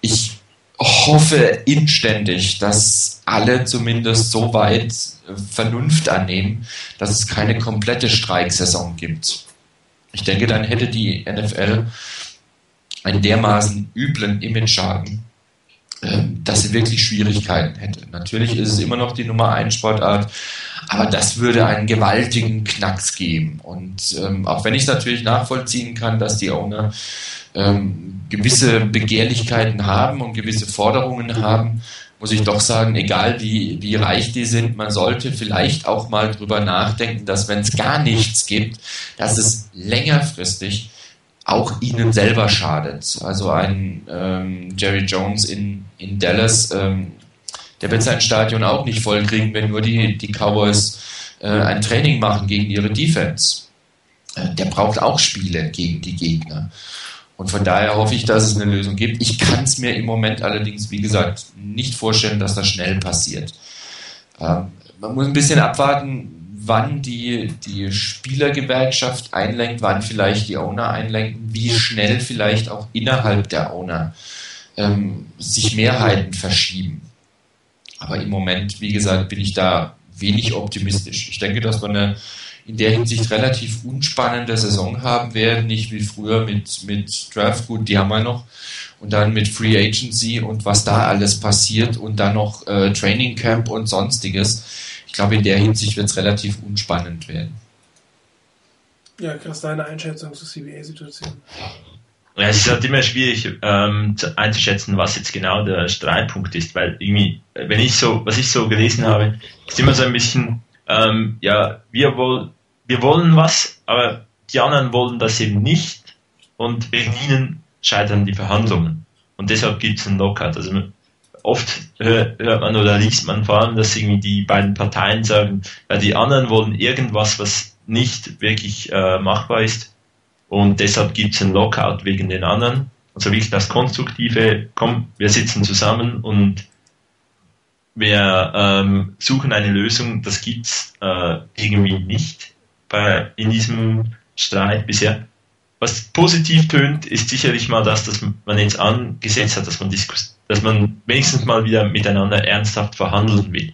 Ich hoffe inständig, dass alle zumindest so weit äh, Vernunft annehmen, dass es keine komplette Streiksaison gibt. Ich denke, dann hätte die NFL einen dermaßen üblen Image-Schaden, ähm, dass sie wirklich Schwierigkeiten hätte. Natürlich ist es immer noch die Nummer 1 Sportart, aber das würde einen gewaltigen Knacks geben. Und ähm, auch wenn ich es natürlich nachvollziehen kann, dass die Owner ähm, gewisse Begehrlichkeiten haben und gewisse Forderungen haben, muss ich doch sagen, egal wie, wie reich die sind, man sollte vielleicht auch mal drüber nachdenken, dass wenn es gar nichts gibt, dass es längerfristig auch ihnen selber schadet. Also ein ähm, Jerry Jones in, in Dallas, ähm, der wird sein Stadion auch nicht vollkriegen, wenn nur die, die Cowboys äh, ein Training machen gegen ihre Defense. Äh, der braucht auch Spiele gegen die Gegner. Und von daher hoffe ich, dass es eine Lösung gibt. Ich kann es mir im Moment allerdings, wie gesagt, nicht vorstellen, dass das schnell passiert. Ähm, man muss ein bisschen abwarten, wann die, die Spielergewerkschaft einlenkt, wann vielleicht die Owner einlenken, wie schnell vielleicht auch innerhalb der Owner ähm, sich Mehrheiten verschieben. Aber im Moment, wie gesagt, bin ich da wenig optimistisch. Ich denke, dass wir eine in der Hinsicht relativ unspannende Saison haben werden, nicht wie früher mit, mit Draft, gut, die haben wir noch, und dann mit Free Agency und was da alles passiert und dann noch äh, Training Camp und sonstiges. Ich glaube, in der Hinsicht wird es relativ unspannend werden. Ja, Chris, deine Einschätzung zur CBA-Situation? Ja, es ist halt immer schwierig ähm, einzuschätzen, was jetzt genau der Streitpunkt ist, weil irgendwie, wenn ich so, was ich so gelesen habe, ist immer so ein bisschen, ähm, ja, wir, woll, wir wollen was, aber die anderen wollen das eben nicht und wegen ihnen scheitern die Verhandlungen. Und deshalb gibt es einen Lockout. Also oft hört man oder liest man vor allem, dass irgendwie die beiden Parteien sagen, ja, die anderen wollen irgendwas, was nicht wirklich äh, machbar ist und deshalb gibt es einen Lockout wegen den anderen. Also wirklich das Konstruktive, komm, wir sitzen zusammen und wir ähm, suchen eine Lösung, das gibt's äh, irgendwie nicht bei, in diesem Streit bisher. Was positiv tönt, ist sicherlich mal das, dass man jetzt angesetzt hat, dass man, dass man wenigstens mal wieder miteinander ernsthaft verhandeln will.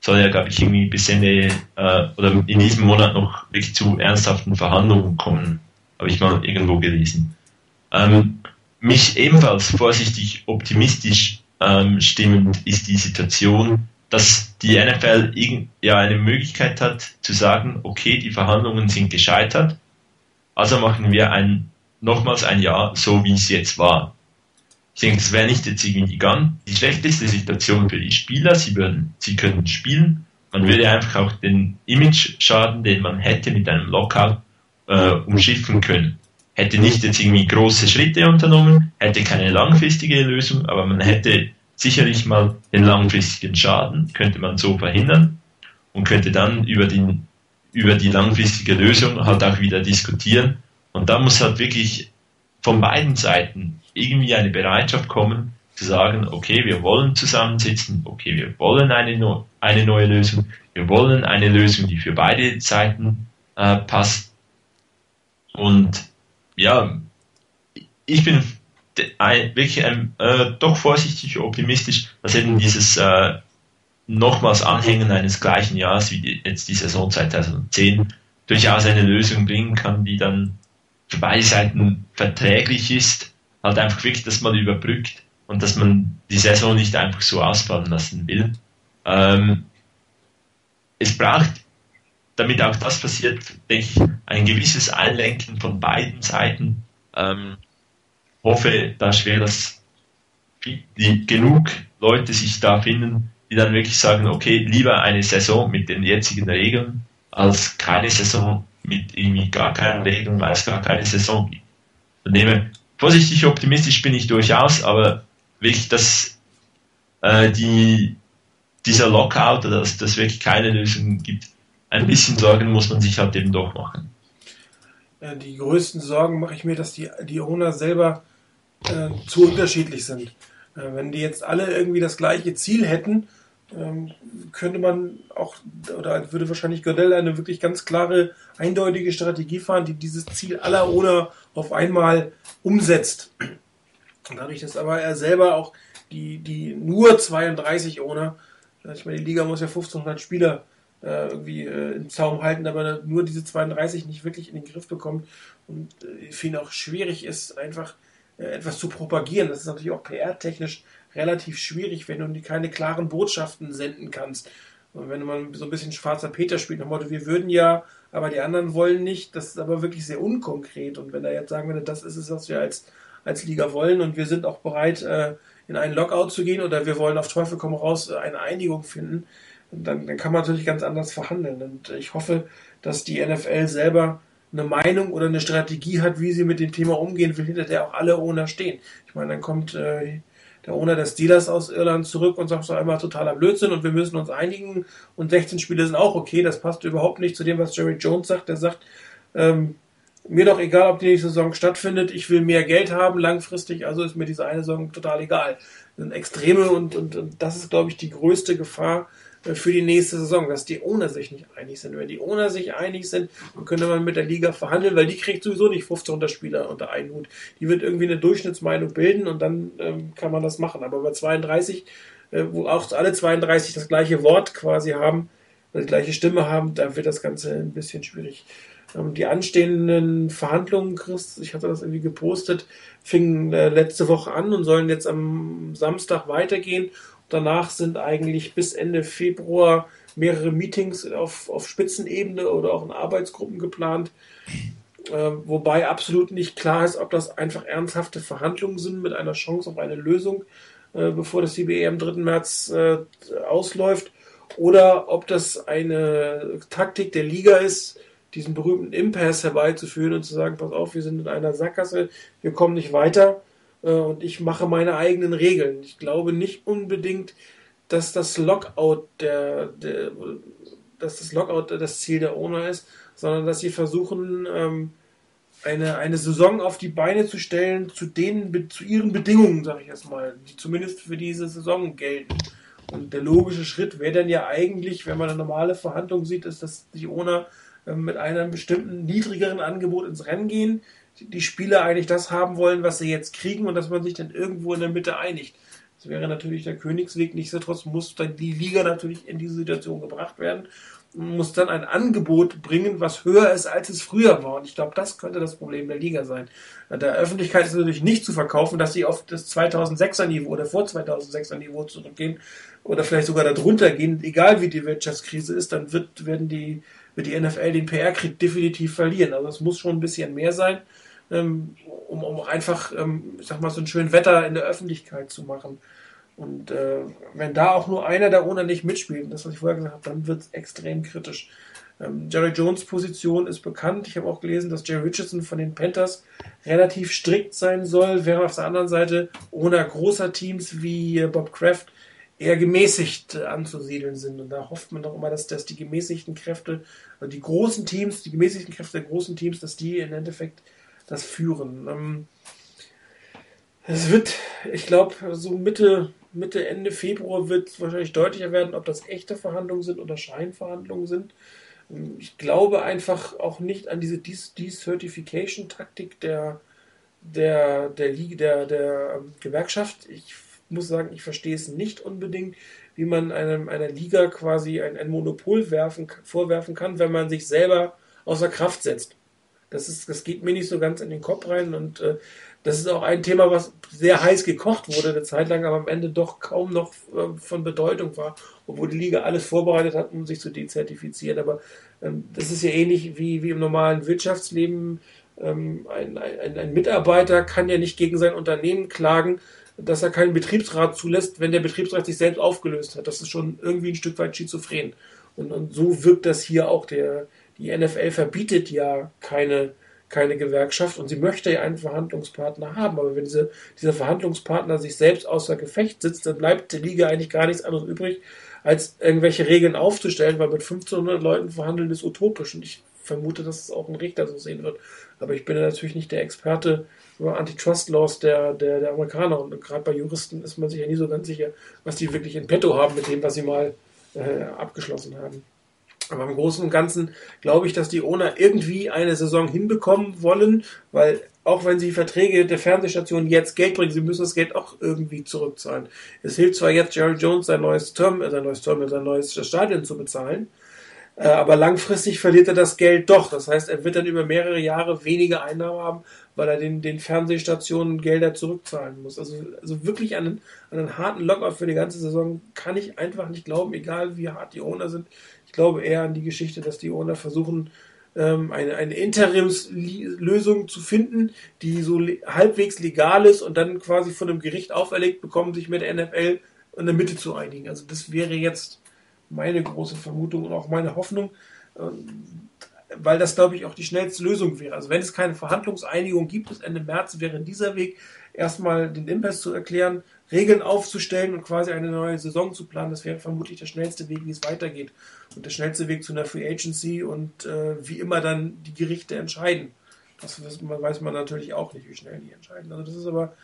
Soll ja, glaube ich, irgendwie bis Ende äh, oder in diesem Monat noch wirklich zu ernsthaften Verhandlungen kommen, habe ich mal irgendwo gelesen. Ähm, mich ebenfalls vorsichtig optimistisch ähm, stimmend ist die Situation, dass die NFL ja eine Möglichkeit hat zu sagen, okay, die Verhandlungen sind gescheitert, also machen wir ein, nochmals ein Jahr so, wie es jetzt war. Ich denke, es wäre nicht jetzt irgendwie die, ganz, die schlechteste Situation für die Spieler. Sie würden, sie können spielen. Man würde einfach auch den Image-Schaden, den man hätte mit einem Lockout, äh, umschiffen können. Hätte nicht jetzt irgendwie große Schritte unternommen, hätte keine langfristige Lösung, aber man hätte sicherlich mal den langfristigen Schaden, könnte man so verhindern und könnte dann über den über die langfristige Lösung halt auch wieder diskutieren. Und da muss halt wirklich von beiden Seiten irgendwie eine Bereitschaft kommen, zu sagen, okay, wir wollen zusammensitzen, okay, wir wollen eine, eine neue Lösung, wir wollen eine Lösung, die für beide Seiten äh, passt. Und ja, ich bin wirklich ähm, äh, doch vorsichtig optimistisch, dass eben dieses äh, nochmals Anhängen eines gleichen Jahres wie die, jetzt die Saison 2010 durchaus eine Lösung bringen kann, die dann für beide Seiten verträglich ist, halt einfach wirklich, dass man überbrückt und dass man die Saison nicht einfach so ausfallen lassen will. Ähm, es braucht, damit auch das passiert, denke ich, ein gewisses Einlenken von beiden Seiten. Ähm, hoffe da schwer, dass die, genug Leute sich da finden, die dann wirklich sagen, okay, lieber eine Saison mit den jetzigen Regeln als keine Saison mit irgendwie gar keinen Regeln, weil es gar keine Saison gibt. Von dem vorsichtig optimistisch bin ich durchaus, aber wirklich, dass äh, die, dieser Lockout dass das wirklich keine Lösung gibt, ein bisschen Sorgen muss man sich halt eben doch machen. Die größten Sorgen mache ich mir, dass die, die Owner selber äh, zu unterschiedlich sind. Äh, wenn die jetzt alle irgendwie das gleiche Ziel hätten, ähm, könnte man auch, oder würde wahrscheinlich Gödell eine wirklich ganz klare, eindeutige Strategie fahren, die dieses Ziel aller ohne auf einmal umsetzt. Dadurch, dass aber er selber auch die, die nur 32 ohne, ich meine, die Liga muss ja 1500 Spieler äh, irgendwie äh, im Zaum halten, aber nur diese 32 nicht wirklich in den Griff bekommt und äh, für ihn auch schwierig ist, einfach äh, etwas zu propagieren. Das ist natürlich auch PR-technisch relativ schwierig, wenn du keine klaren Botschaften senden kannst. Und wenn man so ein bisschen schwarzer Peter spielt, dem Motto, wir würden ja, aber die anderen wollen nicht, das ist aber wirklich sehr unkonkret. Und wenn er jetzt sagen würde, das ist es, was wir als, als Liga wollen und wir sind auch bereit, äh, in einen Lockout zu gehen oder wir wollen auf Teufel komm raus eine Einigung finden, dann, dann kann man natürlich ganz anders verhandeln. Und ich hoffe, dass die NFL selber eine Meinung oder eine Strategie hat, wie sie mit dem Thema umgehen will, hinter der auch alle Owner stehen. Ich meine, dann kommt äh, der Owner des Steelers aus Irland zurück und sagt so einmal totaler Blödsinn und wir müssen uns einigen und 16 Spiele sind auch okay. Das passt überhaupt nicht zu dem, was Jerry Jones sagt. Der sagt, ähm, mir doch egal, ob die nächste Saison stattfindet, ich will mehr Geld haben langfristig, also ist mir diese eine Saison total egal. Das sind Extreme und, und, und das ist, glaube ich, die größte Gefahr, für die nächste Saison, dass die Owner sich nicht einig sind. Wenn die Owner sich einig sind, dann könnte man mit der Liga verhandeln, weil die kriegt sowieso nicht 1500 Spieler unter einen Hut. Die wird irgendwie eine Durchschnittsmeinung bilden und dann ähm, kann man das machen. Aber bei 32, äh, wo auch alle 32 das gleiche Wort quasi haben, die gleiche Stimme haben, da wird das Ganze ein bisschen schwierig. Ähm, die anstehenden Verhandlungen, Chris, ich hatte das irgendwie gepostet, fingen äh, letzte Woche an und sollen jetzt am Samstag weitergehen. Danach sind eigentlich bis Ende Februar mehrere Meetings auf, auf Spitzenebene oder auch in Arbeitsgruppen geplant. Äh, wobei absolut nicht klar ist, ob das einfach ernsthafte Verhandlungen sind mit einer Chance auf eine Lösung, äh, bevor das CBE am 3. März äh, ausläuft, oder ob das eine Taktik der Liga ist, diesen berühmten Impasse herbeizuführen und zu sagen, pass auf, wir sind in einer Sackgasse, wir kommen nicht weiter und ich mache meine eigenen Regeln. Ich glaube nicht unbedingt, dass das Lockout der, der dass das Lockout das Ziel der Owner ist, sondern dass sie versuchen, ähm, eine, eine Saison auf die Beine zu stellen zu den zu ihren Bedingungen, sage ich erstmal, die zumindest für diese Saison gelten. Und der logische Schritt wäre dann ja eigentlich, wenn man eine normale Verhandlung sieht, ist, dass die Owner äh, mit einem bestimmten niedrigeren Angebot ins Rennen gehen, die Spieler eigentlich das haben wollen, was sie jetzt kriegen und dass man sich dann irgendwo in der Mitte einigt. Das wäre natürlich der Königsweg. Nichtsdestotrotz muss dann die Liga natürlich in diese Situation gebracht werden und muss dann ein Angebot bringen, was höher ist, als es früher war. Und ich glaube, das könnte das Problem der Liga sein. Der Öffentlichkeit ist natürlich nicht zu verkaufen, dass sie auf das 2006er Niveau oder vor 2006er Niveau zurückgehen oder vielleicht sogar darunter gehen. Egal wie die Wirtschaftskrise ist, dann wird, werden die wird die NFL den PR-Krieg definitiv verlieren. Also es muss schon ein bisschen mehr sein, ähm, um, um einfach, ähm, ich sag mal, so ein schön Wetter in der Öffentlichkeit zu machen. Und äh, wenn da auch nur einer der Owner nicht mitspielt, das was ich vorher gesagt habe, dann wird es extrem kritisch. Ähm, Jerry Jones Position ist bekannt. Ich habe auch gelesen, dass Jerry Richardson von den Panthers relativ strikt sein soll, während auf der anderen Seite Owner großer Teams wie Bob Kraft eher gemäßigt anzusiedeln sind. Und da hofft man doch immer, dass, dass die gemäßigten Kräfte, also die großen Teams, die gemäßigten Kräfte der großen Teams, dass die im Endeffekt das führen. Ähm, es wird, ich glaube, so Mitte, Mitte, Ende Februar wird wahrscheinlich deutlicher werden, ob das echte Verhandlungen sind oder Scheinverhandlungen sind. Ähm, ich glaube einfach auch nicht an diese Decertification-Taktik der, der, der, Liga, der, der ähm, Gewerkschaft. Ich muss sagen, ich verstehe es nicht unbedingt, wie man einem, einer Liga quasi ein, ein Monopol werfen, vorwerfen kann, wenn man sich selber außer Kraft setzt. Das, ist, das geht mir nicht so ganz in den Kopf rein und äh, das ist auch ein Thema, was sehr heiß gekocht wurde eine Zeit lang, aber am Ende doch kaum noch äh, von Bedeutung war, obwohl die Liga alles vorbereitet hat, um sich zu dezertifizieren. Aber ähm, das ist ja ähnlich wie, wie im normalen Wirtschaftsleben. Ähm, ein, ein, ein Mitarbeiter kann ja nicht gegen sein Unternehmen klagen, dass er keinen Betriebsrat zulässt, wenn der Betriebsrat sich selbst aufgelöst hat. Das ist schon irgendwie ein Stück weit schizophren. Und, und so wirkt das hier auch. Der, die NFL verbietet ja keine, keine Gewerkschaft und sie möchte ja einen Verhandlungspartner haben. Aber wenn diese, dieser Verhandlungspartner sich selbst außer Gefecht sitzt, dann bleibt der Liga eigentlich gar nichts anderes übrig, als irgendwelche Regeln aufzustellen, weil mit 1500 Leuten verhandeln ist utopisch. Und ich vermute, dass es auch ein Richter so sehen wird. Aber ich bin ja natürlich nicht der Experte über Antitrust-Laws der, der, der Amerikaner. Und gerade bei Juristen ist man sich ja nie so ganz sicher, was die wirklich in petto haben mit dem, was sie mal äh, abgeschlossen haben. Aber im Großen und Ganzen glaube ich, dass die Owner irgendwie eine Saison hinbekommen wollen, weil auch wenn sie Verträge der Fernsehstation jetzt Geld bringen, sie müssen das Geld auch irgendwie zurückzahlen. Es hilft zwar jetzt Jerry Jones sein neues Term, sein neues Terminal, sein neues Stadion zu bezahlen, äh, aber langfristig verliert er das Geld doch. Das heißt, er wird dann über mehrere Jahre weniger Einnahmen haben, weil er den, den Fernsehstationen Gelder zurückzahlen muss. Also, also wirklich an einen, einen harten Lockout für die ganze Saison kann ich einfach nicht glauben, egal wie hart die Owner sind. Ich glaube eher an die Geschichte, dass die Owner versuchen, ähm, eine, eine Interimslösung zu finden, die so halbwegs legal ist und dann quasi von einem Gericht auferlegt bekommen, sich mit der NFL in der Mitte zu einigen. Also das wäre jetzt meine große Vermutung und auch meine Hoffnung, ähm, weil das, glaube ich, auch die schnellste Lösung wäre. Also wenn es keine Verhandlungseinigung gibt bis Ende März, wäre dieser Weg erstmal den Impasse zu erklären, Regeln aufzustellen und quasi eine neue Saison zu planen. Das wäre vermutlich der schnellste Weg, wie es weitergeht. Und der schnellste Weg zu einer Free Agency und äh, wie immer dann die Gerichte entscheiden. Das weiß man natürlich auch nicht, wie schnell die entscheiden. Also das ist aber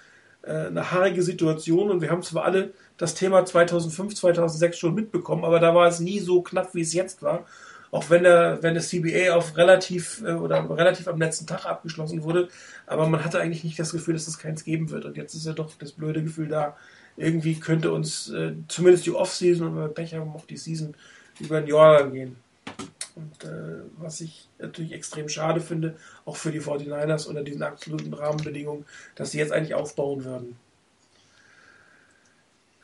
eine haarige Situation und wir haben zwar alle das Thema 2005, 2006 schon mitbekommen, aber da war es nie so knapp, wie es jetzt war. Auch wenn der, wenn das CBA auf relativ äh, oder relativ am letzten Tag abgeschlossen wurde, aber man hatte eigentlich nicht das Gefühl, dass es keins geben wird. Und jetzt ist ja doch das blöde Gefühl da, irgendwie könnte uns äh, zumindest die Off-Season und wenn wir Pech haben, auch die Season über ein Jahr gehen. Und äh, was ich natürlich extrem schade finde, auch für die 49ers unter diesen absoluten Rahmenbedingungen, dass sie jetzt eigentlich aufbauen würden.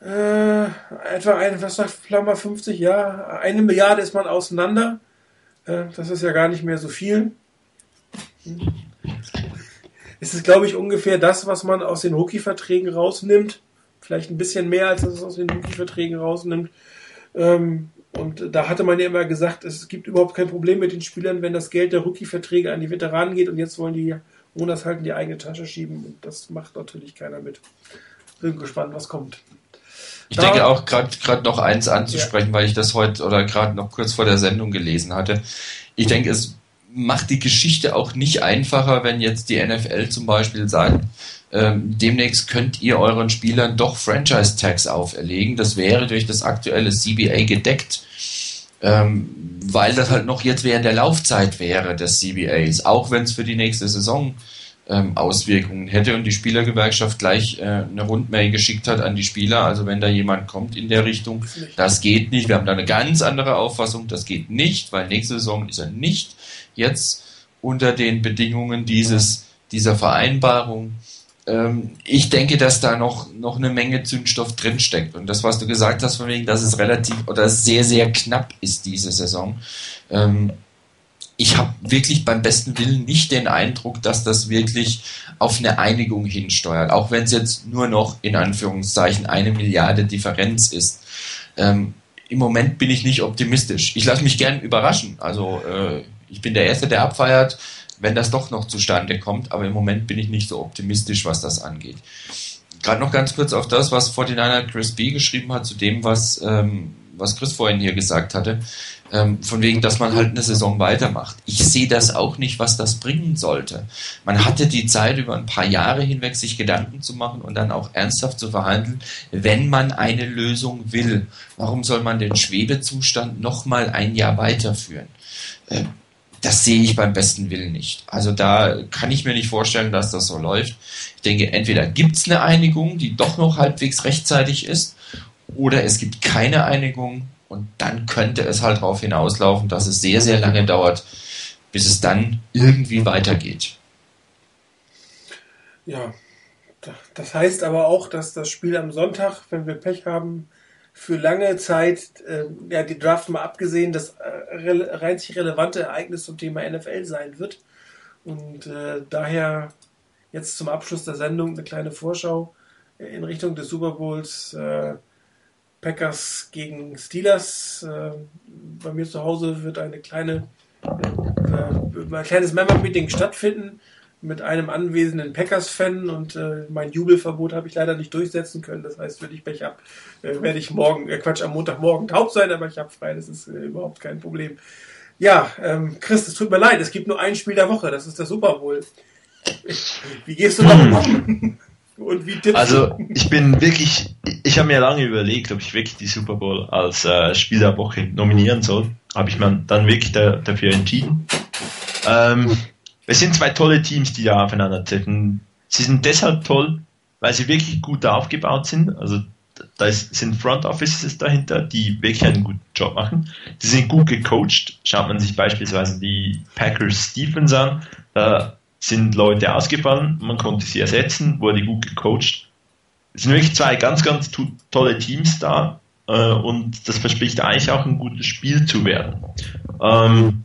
Äh, etwa ein, was sagt Flammer 50, ja, eine Milliarde ist man auseinander. Äh, das ist ja gar nicht mehr so viel. Es ist, glaube ich, ungefähr das, was man aus den Rookie-Verträgen rausnimmt. Vielleicht ein bisschen mehr, als es aus den Rookie-Verträgen rausnimmt. Ähm, und da hatte man ja immer gesagt, es gibt überhaupt kein Problem mit den Spielern, wenn das Geld der Rookie-Verträge an die Veteranen geht und jetzt wollen die Monats halt in die eigene Tasche schieben und das macht natürlich keiner mit. Bin gespannt, was kommt. Ich da denke auch gerade noch eins anzusprechen, ja. weil ich das heute oder gerade noch kurz vor der Sendung gelesen hatte. Ich denke, es macht die Geschichte auch nicht einfacher, wenn jetzt die NFL zum Beispiel sagt, ähm, demnächst könnt ihr euren Spielern doch Franchise-Tags auferlegen. Das wäre durch das aktuelle CBA gedeckt, ähm, weil das halt noch jetzt während der Laufzeit wäre des CBAs, auch wenn es für die nächste Saison ähm, Auswirkungen hätte und die Spielergewerkschaft gleich äh, eine Rundmail geschickt hat an die Spieler. Also wenn da jemand kommt in der Richtung, das geht nicht. Wir haben da eine ganz andere Auffassung, das geht nicht, weil nächste Saison ist er nicht jetzt unter den Bedingungen dieses, dieser Vereinbarung ich denke, dass da noch, noch eine Menge Zündstoff drinsteckt. Und das, was du gesagt hast, von wegen, dass es relativ oder sehr, sehr knapp ist diese Saison. Ähm, ich habe wirklich beim besten Willen nicht den Eindruck, dass das wirklich auf eine Einigung hinsteuert, auch wenn es jetzt nur noch in Anführungszeichen eine Milliarde Differenz ist. Ähm, Im Moment bin ich nicht optimistisch. Ich lasse mich gern überraschen. Also äh, ich bin der Erste, der abfeiert wenn das doch noch zustande kommt. Aber im Moment bin ich nicht so optimistisch, was das angeht. Gerade noch ganz kurz auf das, was 49er Chris B geschrieben hat, zu dem, was, ähm, was Chris vorhin hier gesagt hatte. Ähm, von wegen, dass man halt eine Saison weitermacht. Ich sehe das auch nicht, was das bringen sollte. Man hatte die Zeit, über ein paar Jahre hinweg sich Gedanken zu machen und dann auch ernsthaft zu verhandeln, wenn man eine Lösung will. Warum soll man den Schwebezustand nochmal ein Jahr weiterführen? Ähm, das sehe ich beim besten Willen nicht. Also da kann ich mir nicht vorstellen, dass das so läuft. Ich denke, entweder gibt es eine Einigung, die doch noch halbwegs rechtzeitig ist, oder es gibt keine Einigung und dann könnte es halt darauf hinauslaufen, dass es sehr, sehr lange dauert, bis es dann irgendwie weitergeht. Ja, das heißt aber auch, dass das Spiel am Sonntag, wenn wir Pech haben, für lange Zeit, äh, ja, die Draft mal abgesehen, das äh, einzig relevante Ereignis zum Thema NFL sein wird. Und äh, daher jetzt zum Abschluss der Sendung eine kleine Vorschau in Richtung des Super Bowls. Äh, Packers gegen Steelers. Äh, bei mir zu Hause wird eine kleine, äh, ein kleines Member-Meeting stattfinden mit einem anwesenden Packers-Fan und äh, mein Jubelverbot habe ich leider nicht durchsetzen können. Das heißt, wenn ich Pech habe, äh, werde ich morgen, äh, Quatsch, am Montagmorgen taub sein, aber ich habe frei, das ist äh, überhaupt kein Problem. Ja, ähm, Chris, es tut mir leid, es gibt nur ein Spiel der Woche, das ist der Super Bowl. Wie gehst du damit um? Und wie tippst Also, ich bin wirklich, ich habe mir lange überlegt, ob ich wirklich die Super Bowl als äh, Spiel der Woche nominieren soll. Habe ich mir dann wirklich da, dafür entschieden. Ähm, es sind zwei tolle Teams, die da aufeinandertreffen. Sie sind deshalb toll, weil sie wirklich gut aufgebaut sind. Also da ist, sind Front Offices dahinter, die wirklich einen guten Job machen. Die sind gut gecoacht. Schaut man sich beispielsweise die Packers Stephens an, da sind Leute ausgefallen, man konnte sie ersetzen, wurde gut gecoacht. Es sind wirklich zwei ganz, ganz tolle Teams da äh, und das verspricht eigentlich auch ein gutes Spiel zu werden. Ähm,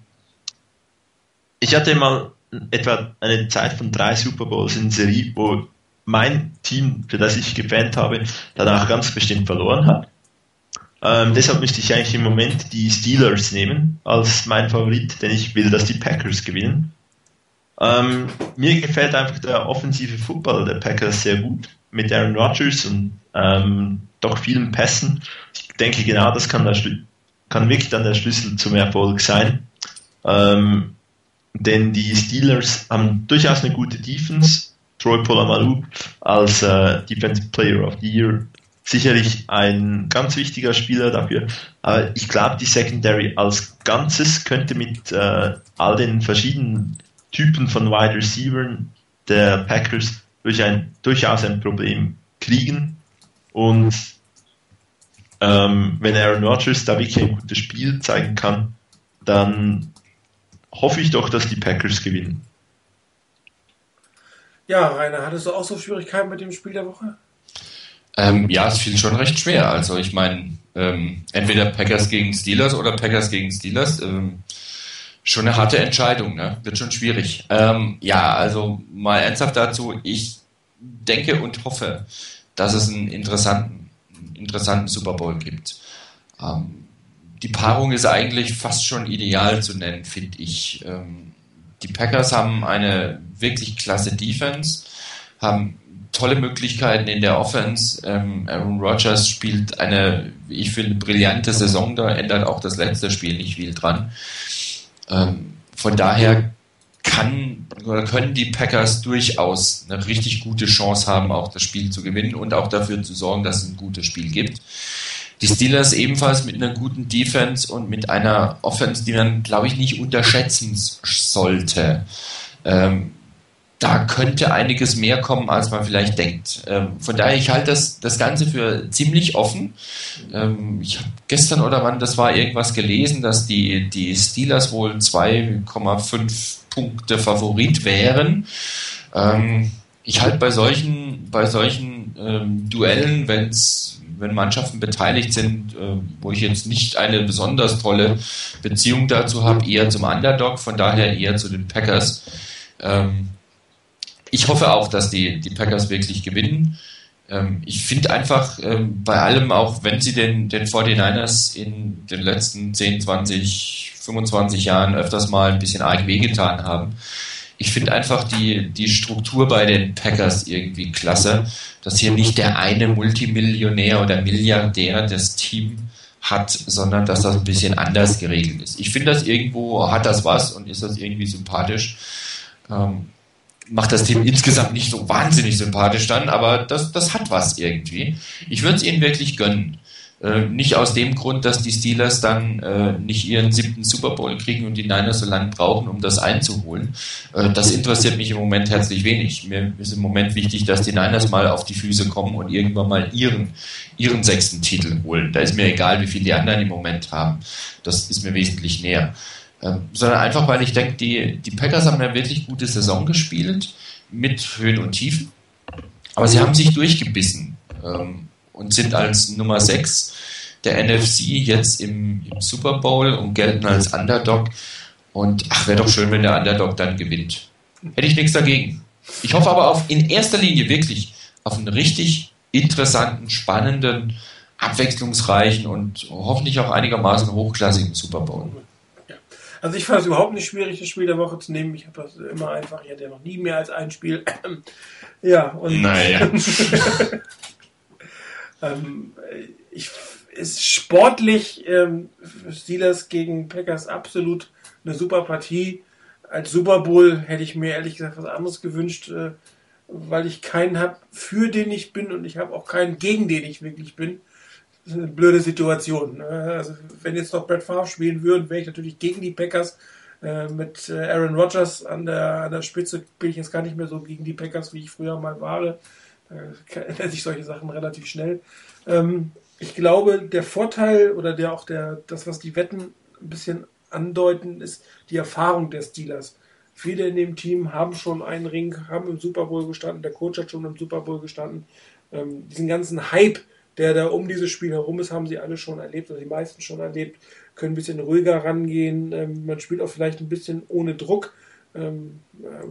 ich hatte mal etwa eine Zeit von drei Super Bowls in Serie, wo mein Team, für das ich gefannt habe, danach ganz bestimmt verloren hat. Ähm, deshalb müsste ich eigentlich im Moment die Steelers nehmen als mein Favorit, denn ich will, dass die Packers gewinnen. Ähm, mir gefällt einfach der offensive Football der Packers sehr gut mit Aaron Rodgers und ähm, doch vielen Pässen. Ich denke, genau das kann, der, kann wirklich dann der Schlüssel zum Erfolg sein. Ähm, denn die Steelers haben durchaus eine gute Defense Troy Polamalu als äh, Defensive Player of the Year sicherlich ein ganz wichtiger Spieler dafür. Aber ich glaube, die Secondary als Ganzes könnte mit äh, all den verschiedenen Typen von Wide Receivers der Packers durch ein, durchaus ein Problem kriegen. Und ähm, wenn Aaron Rodgers da wirklich ein gutes Spiel zeigen kann, dann hoffe ich doch, dass die Packers gewinnen. Ja, Rainer, hattest du auch so Schwierigkeiten mit dem Spiel der Woche? Ähm, ja, es fiel schon recht schwer. Also ich meine, ähm, entweder Packers gegen Steelers oder Packers gegen Steelers. Ähm, schon eine harte Entscheidung, ne? Wird schon schwierig. Ähm, ja, also mal ernsthaft dazu. Ich denke und hoffe, dass es einen interessanten, interessanten Super Bowl gibt. Ähm, die Paarung ist eigentlich fast schon ideal zu nennen, finde ich. Ähm, die Packers haben eine wirklich klasse Defense, haben tolle Möglichkeiten in der Offense. Ähm, Aaron Rodgers spielt eine, ich finde, brillante Saison, da ändert auch das letzte Spiel nicht viel dran. Ähm, von daher kann oder können die Packers durchaus eine richtig gute Chance haben, auch das Spiel zu gewinnen und auch dafür zu sorgen, dass es ein gutes Spiel gibt. Die Steelers ebenfalls mit einer guten Defense und mit einer Offense, die man, glaube ich, nicht unterschätzen sollte. Ähm, da könnte einiges mehr kommen, als man vielleicht denkt. Ähm, von daher, ich halte das, das Ganze für ziemlich offen. Ähm, ich habe gestern oder wann, das war irgendwas gelesen, dass die, die Steelers wohl 2,5 Punkte Favorit wären. Ähm, ich halte bei solchen, bei solchen ähm, Duellen, wenn's, wenn Mannschaften beteiligt sind, äh, wo ich jetzt nicht eine besonders tolle Beziehung dazu habe, eher zum Underdog, von daher eher zu den Packers. Ähm, ich hoffe auch, dass die, die Packers wirklich gewinnen. Ähm, ich finde einfach ähm, bei allem, auch wenn sie den, den 49ers in den letzten 10, 20, 25 Jahren öfters mal ein bisschen arg wehgetan haben, ich finde einfach die, die Struktur bei den Packers irgendwie klasse, dass hier nicht der eine Multimillionär oder Milliardär das Team hat, sondern dass das ein bisschen anders geregelt ist. Ich finde das irgendwo, hat das was und ist das irgendwie sympathisch. Ähm, macht das Team insgesamt nicht so wahnsinnig sympathisch dann, aber das, das hat was irgendwie. Ich würde es ihnen wirklich gönnen. Äh, nicht aus dem Grund, dass die Steelers dann äh, nicht ihren siebten Super Bowl kriegen und die Niners so lange brauchen, um das einzuholen. Äh, das interessiert mich im Moment herzlich wenig. Mir ist im Moment wichtig, dass die Niners mal auf die Füße kommen und irgendwann mal ihren, ihren sechsten Titel holen. Da ist mir egal, wie viel die anderen im Moment haben. Das ist mir wesentlich näher. Ähm, sondern einfach, weil ich denke, die, die Packers haben eine wirklich gute Saison gespielt, mit Höhen und Tiefen, aber sie haben sich durchgebissen ähm, und sind als Nummer 6 der NFC jetzt im, im Super Bowl und gelten als Underdog. Und ach, wäre doch schön, wenn der Underdog dann gewinnt. Hätte ich nichts dagegen. Ich hoffe aber auf in erster Linie wirklich auf einen richtig interessanten, spannenden, abwechslungsreichen und hoffentlich auch einigermaßen hochklassigen Super Bowl. Also ich fand es überhaupt nicht schwierig, das Spiel der Woche zu nehmen. Ich habe das immer einfach, ich hatte ja noch nie mehr als ein Spiel. ja, und naja. ähm, ich ist sportlich ähm, Steelers gegen Packers absolut eine super Partie. Als Super Bowl hätte ich mir ehrlich gesagt was anderes gewünscht, äh, weil ich keinen habe, für den ich bin und ich habe auch keinen, gegen den ich wirklich bin eine blöde Situation. Ne? Also, wenn jetzt noch Brett Favre spielen würden, wäre ich natürlich gegen die Packers. Äh, mit äh, Aaron Rodgers an der, an der Spitze bin ich jetzt gar nicht mehr so gegen die Packers, wie ich früher mal war. Da ändern sich solche Sachen relativ schnell. Ähm, ich glaube, der Vorteil oder der auch der, das, was die Wetten ein bisschen andeuten, ist die Erfahrung der Steelers. Viele in dem Team haben schon einen Ring, haben im Super Bowl gestanden, der Coach hat schon im Super Bowl gestanden. Ähm, diesen ganzen Hype, der da um dieses Spiel herum ist, haben sie alle schon erlebt, oder die meisten schon erlebt, können ein bisschen ruhiger rangehen. Ähm, man spielt auch vielleicht ein bisschen ohne Druck, ähm,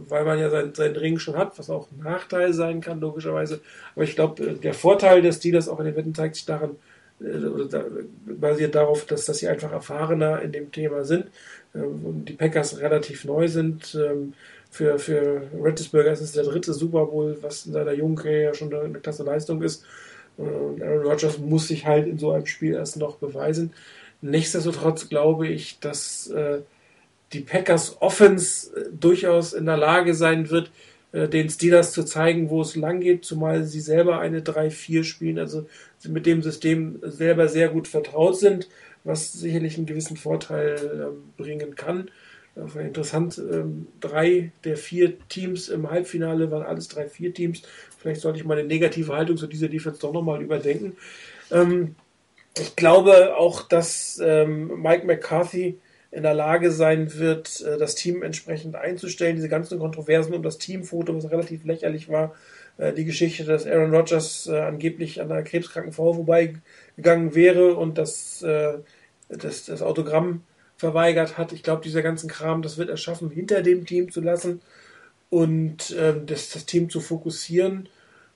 weil man ja seinen, seinen Ring schon hat, was auch ein Nachteil sein kann, logischerweise. Aber ich glaube, äh, der Vorteil des Steelers auch in den Wetten zeigt sich daran, äh, basiert darauf, dass, dass sie einfach erfahrener in dem Thema sind ähm, und die Packers relativ neu sind. Ähm, für, für Rattlesburger ist es der dritte Super Bowl, was in seiner jungen Karriere schon eine klasse Leistung ist. Und Aaron Rodgers muss sich halt in so einem Spiel erst noch beweisen. Nichtsdestotrotz glaube ich, dass äh, die Packers Offense äh, durchaus in der Lage sein wird, äh, den Steelers zu zeigen, wo es lang geht, zumal sie selber eine 3-4 spielen, also sie mit dem System selber sehr gut vertraut sind, was sicherlich einen gewissen Vorteil äh, bringen kann. War interessant, ähm, drei der vier Teams im Halbfinale waren alles drei, vier Teams. Vielleicht sollte ich meine negative Haltung zu dieser Defense doch nochmal überdenken. Ähm, ich glaube auch, dass ähm, Mike McCarthy in der Lage sein wird, äh, das Team entsprechend einzustellen. Diese ganzen Kontroversen um das Teamfoto, was relativ lächerlich war, äh, die Geschichte, dass Aaron Rodgers äh, angeblich an einer krebskranken Frau vorbeigegangen wäre und das, das, das Autogramm verweigert hat. Ich glaube, dieser ganzen Kram, das wird er schaffen, hinter dem Team zu lassen und das, das Team zu fokussieren.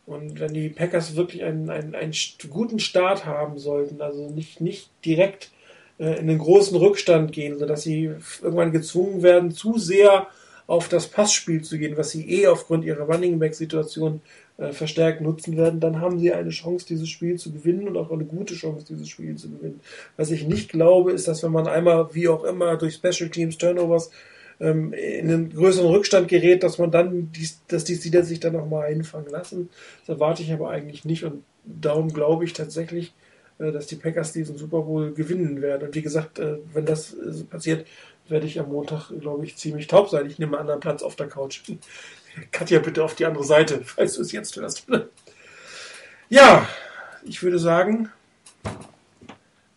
Und wenn die Packers wirklich einen, einen, einen guten Start haben sollten, also nicht, nicht direkt in den großen Rückstand gehen, sodass sie irgendwann gezwungen werden, zu sehr auf das Passspiel zu gehen, was sie eh aufgrund ihrer Running Back Situation äh, verstärkt nutzen werden, dann haben sie eine Chance, dieses Spiel zu gewinnen und auch eine gute Chance, dieses Spiel zu gewinnen. Was ich nicht glaube, ist, dass wenn man einmal, wie auch immer, durch Special Teams Turnovers ähm, in einen größeren Rückstand gerät, dass man dann, die, dass die Steelers sich dann nochmal einfangen lassen. Das erwarte ich aber eigentlich nicht und darum glaube ich tatsächlich, äh, dass die Packers diesen Super Bowl gewinnen werden. Und wie gesagt, äh, wenn das äh, passiert, werde ich am Montag, glaube ich, ziemlich taub sein. Ich nehme einen anderen Platz auf der Couch. Katja, bitte auf die andere Seite, falls du es jetzt hörst. Ja, ich würde sagen,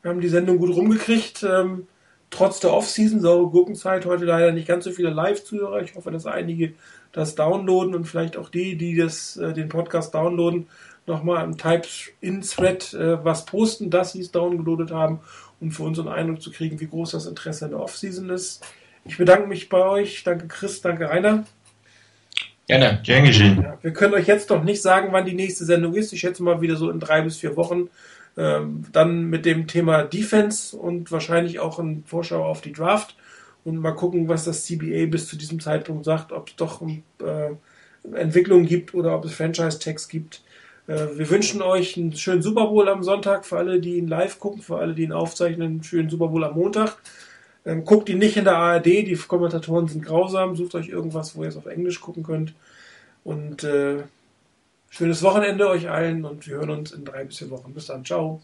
wir haben die Sendung gut rumgekriegt. Ähm, trotz der Off-Season, saure Gurkenzeit, heute leider nicht ganz so viele Live-Zuhörer. Ich hoffe, dass einige das downloaden und vielleicht auch die, die das, den Podcast downloaden, nochmal im Type-In-Thread äh, was posten, dass sie es downgeloadet haben, um für uns einen Eindruck zu kriegen, wie groß das Interesse in der Off-Season ist. Ich bedanke mich bei euch. Danke Chris, danke Rainer. Gerne, gern geschehen. Ja, wir können euch jetzt noch nicht sagen, wann die nächste Sendung ist. Ich schätze mal wieder so in drei bis vier Wochen. Ähm, dann mit dem Thema Defense und wahrscheinlich auch ein Vorschau auf die Draft. Und mal gucken, was das CBA bis zu diesem Zeitpunkt sagt, ob es doch äh, Entwicklungen gibt oder ob es Franchise-Tags gibt. Äh, wir wünschen euch einen schönen Super Bowl am Sonntag, für alle, die ihn live gucken, für alle, die ihn aufzeichnen, einen schönen Super Bowl am Montag. Ähm, guckt ihn nicht in der ARD, die Kommentatoren sind grausam, sucht euch irgendwas, wo ihr es auf Englisch gucken könnt. Und äh, schönes Wochenende euch allen und wir hören uns in drei bis vier Wochen. Bis dann, ciao.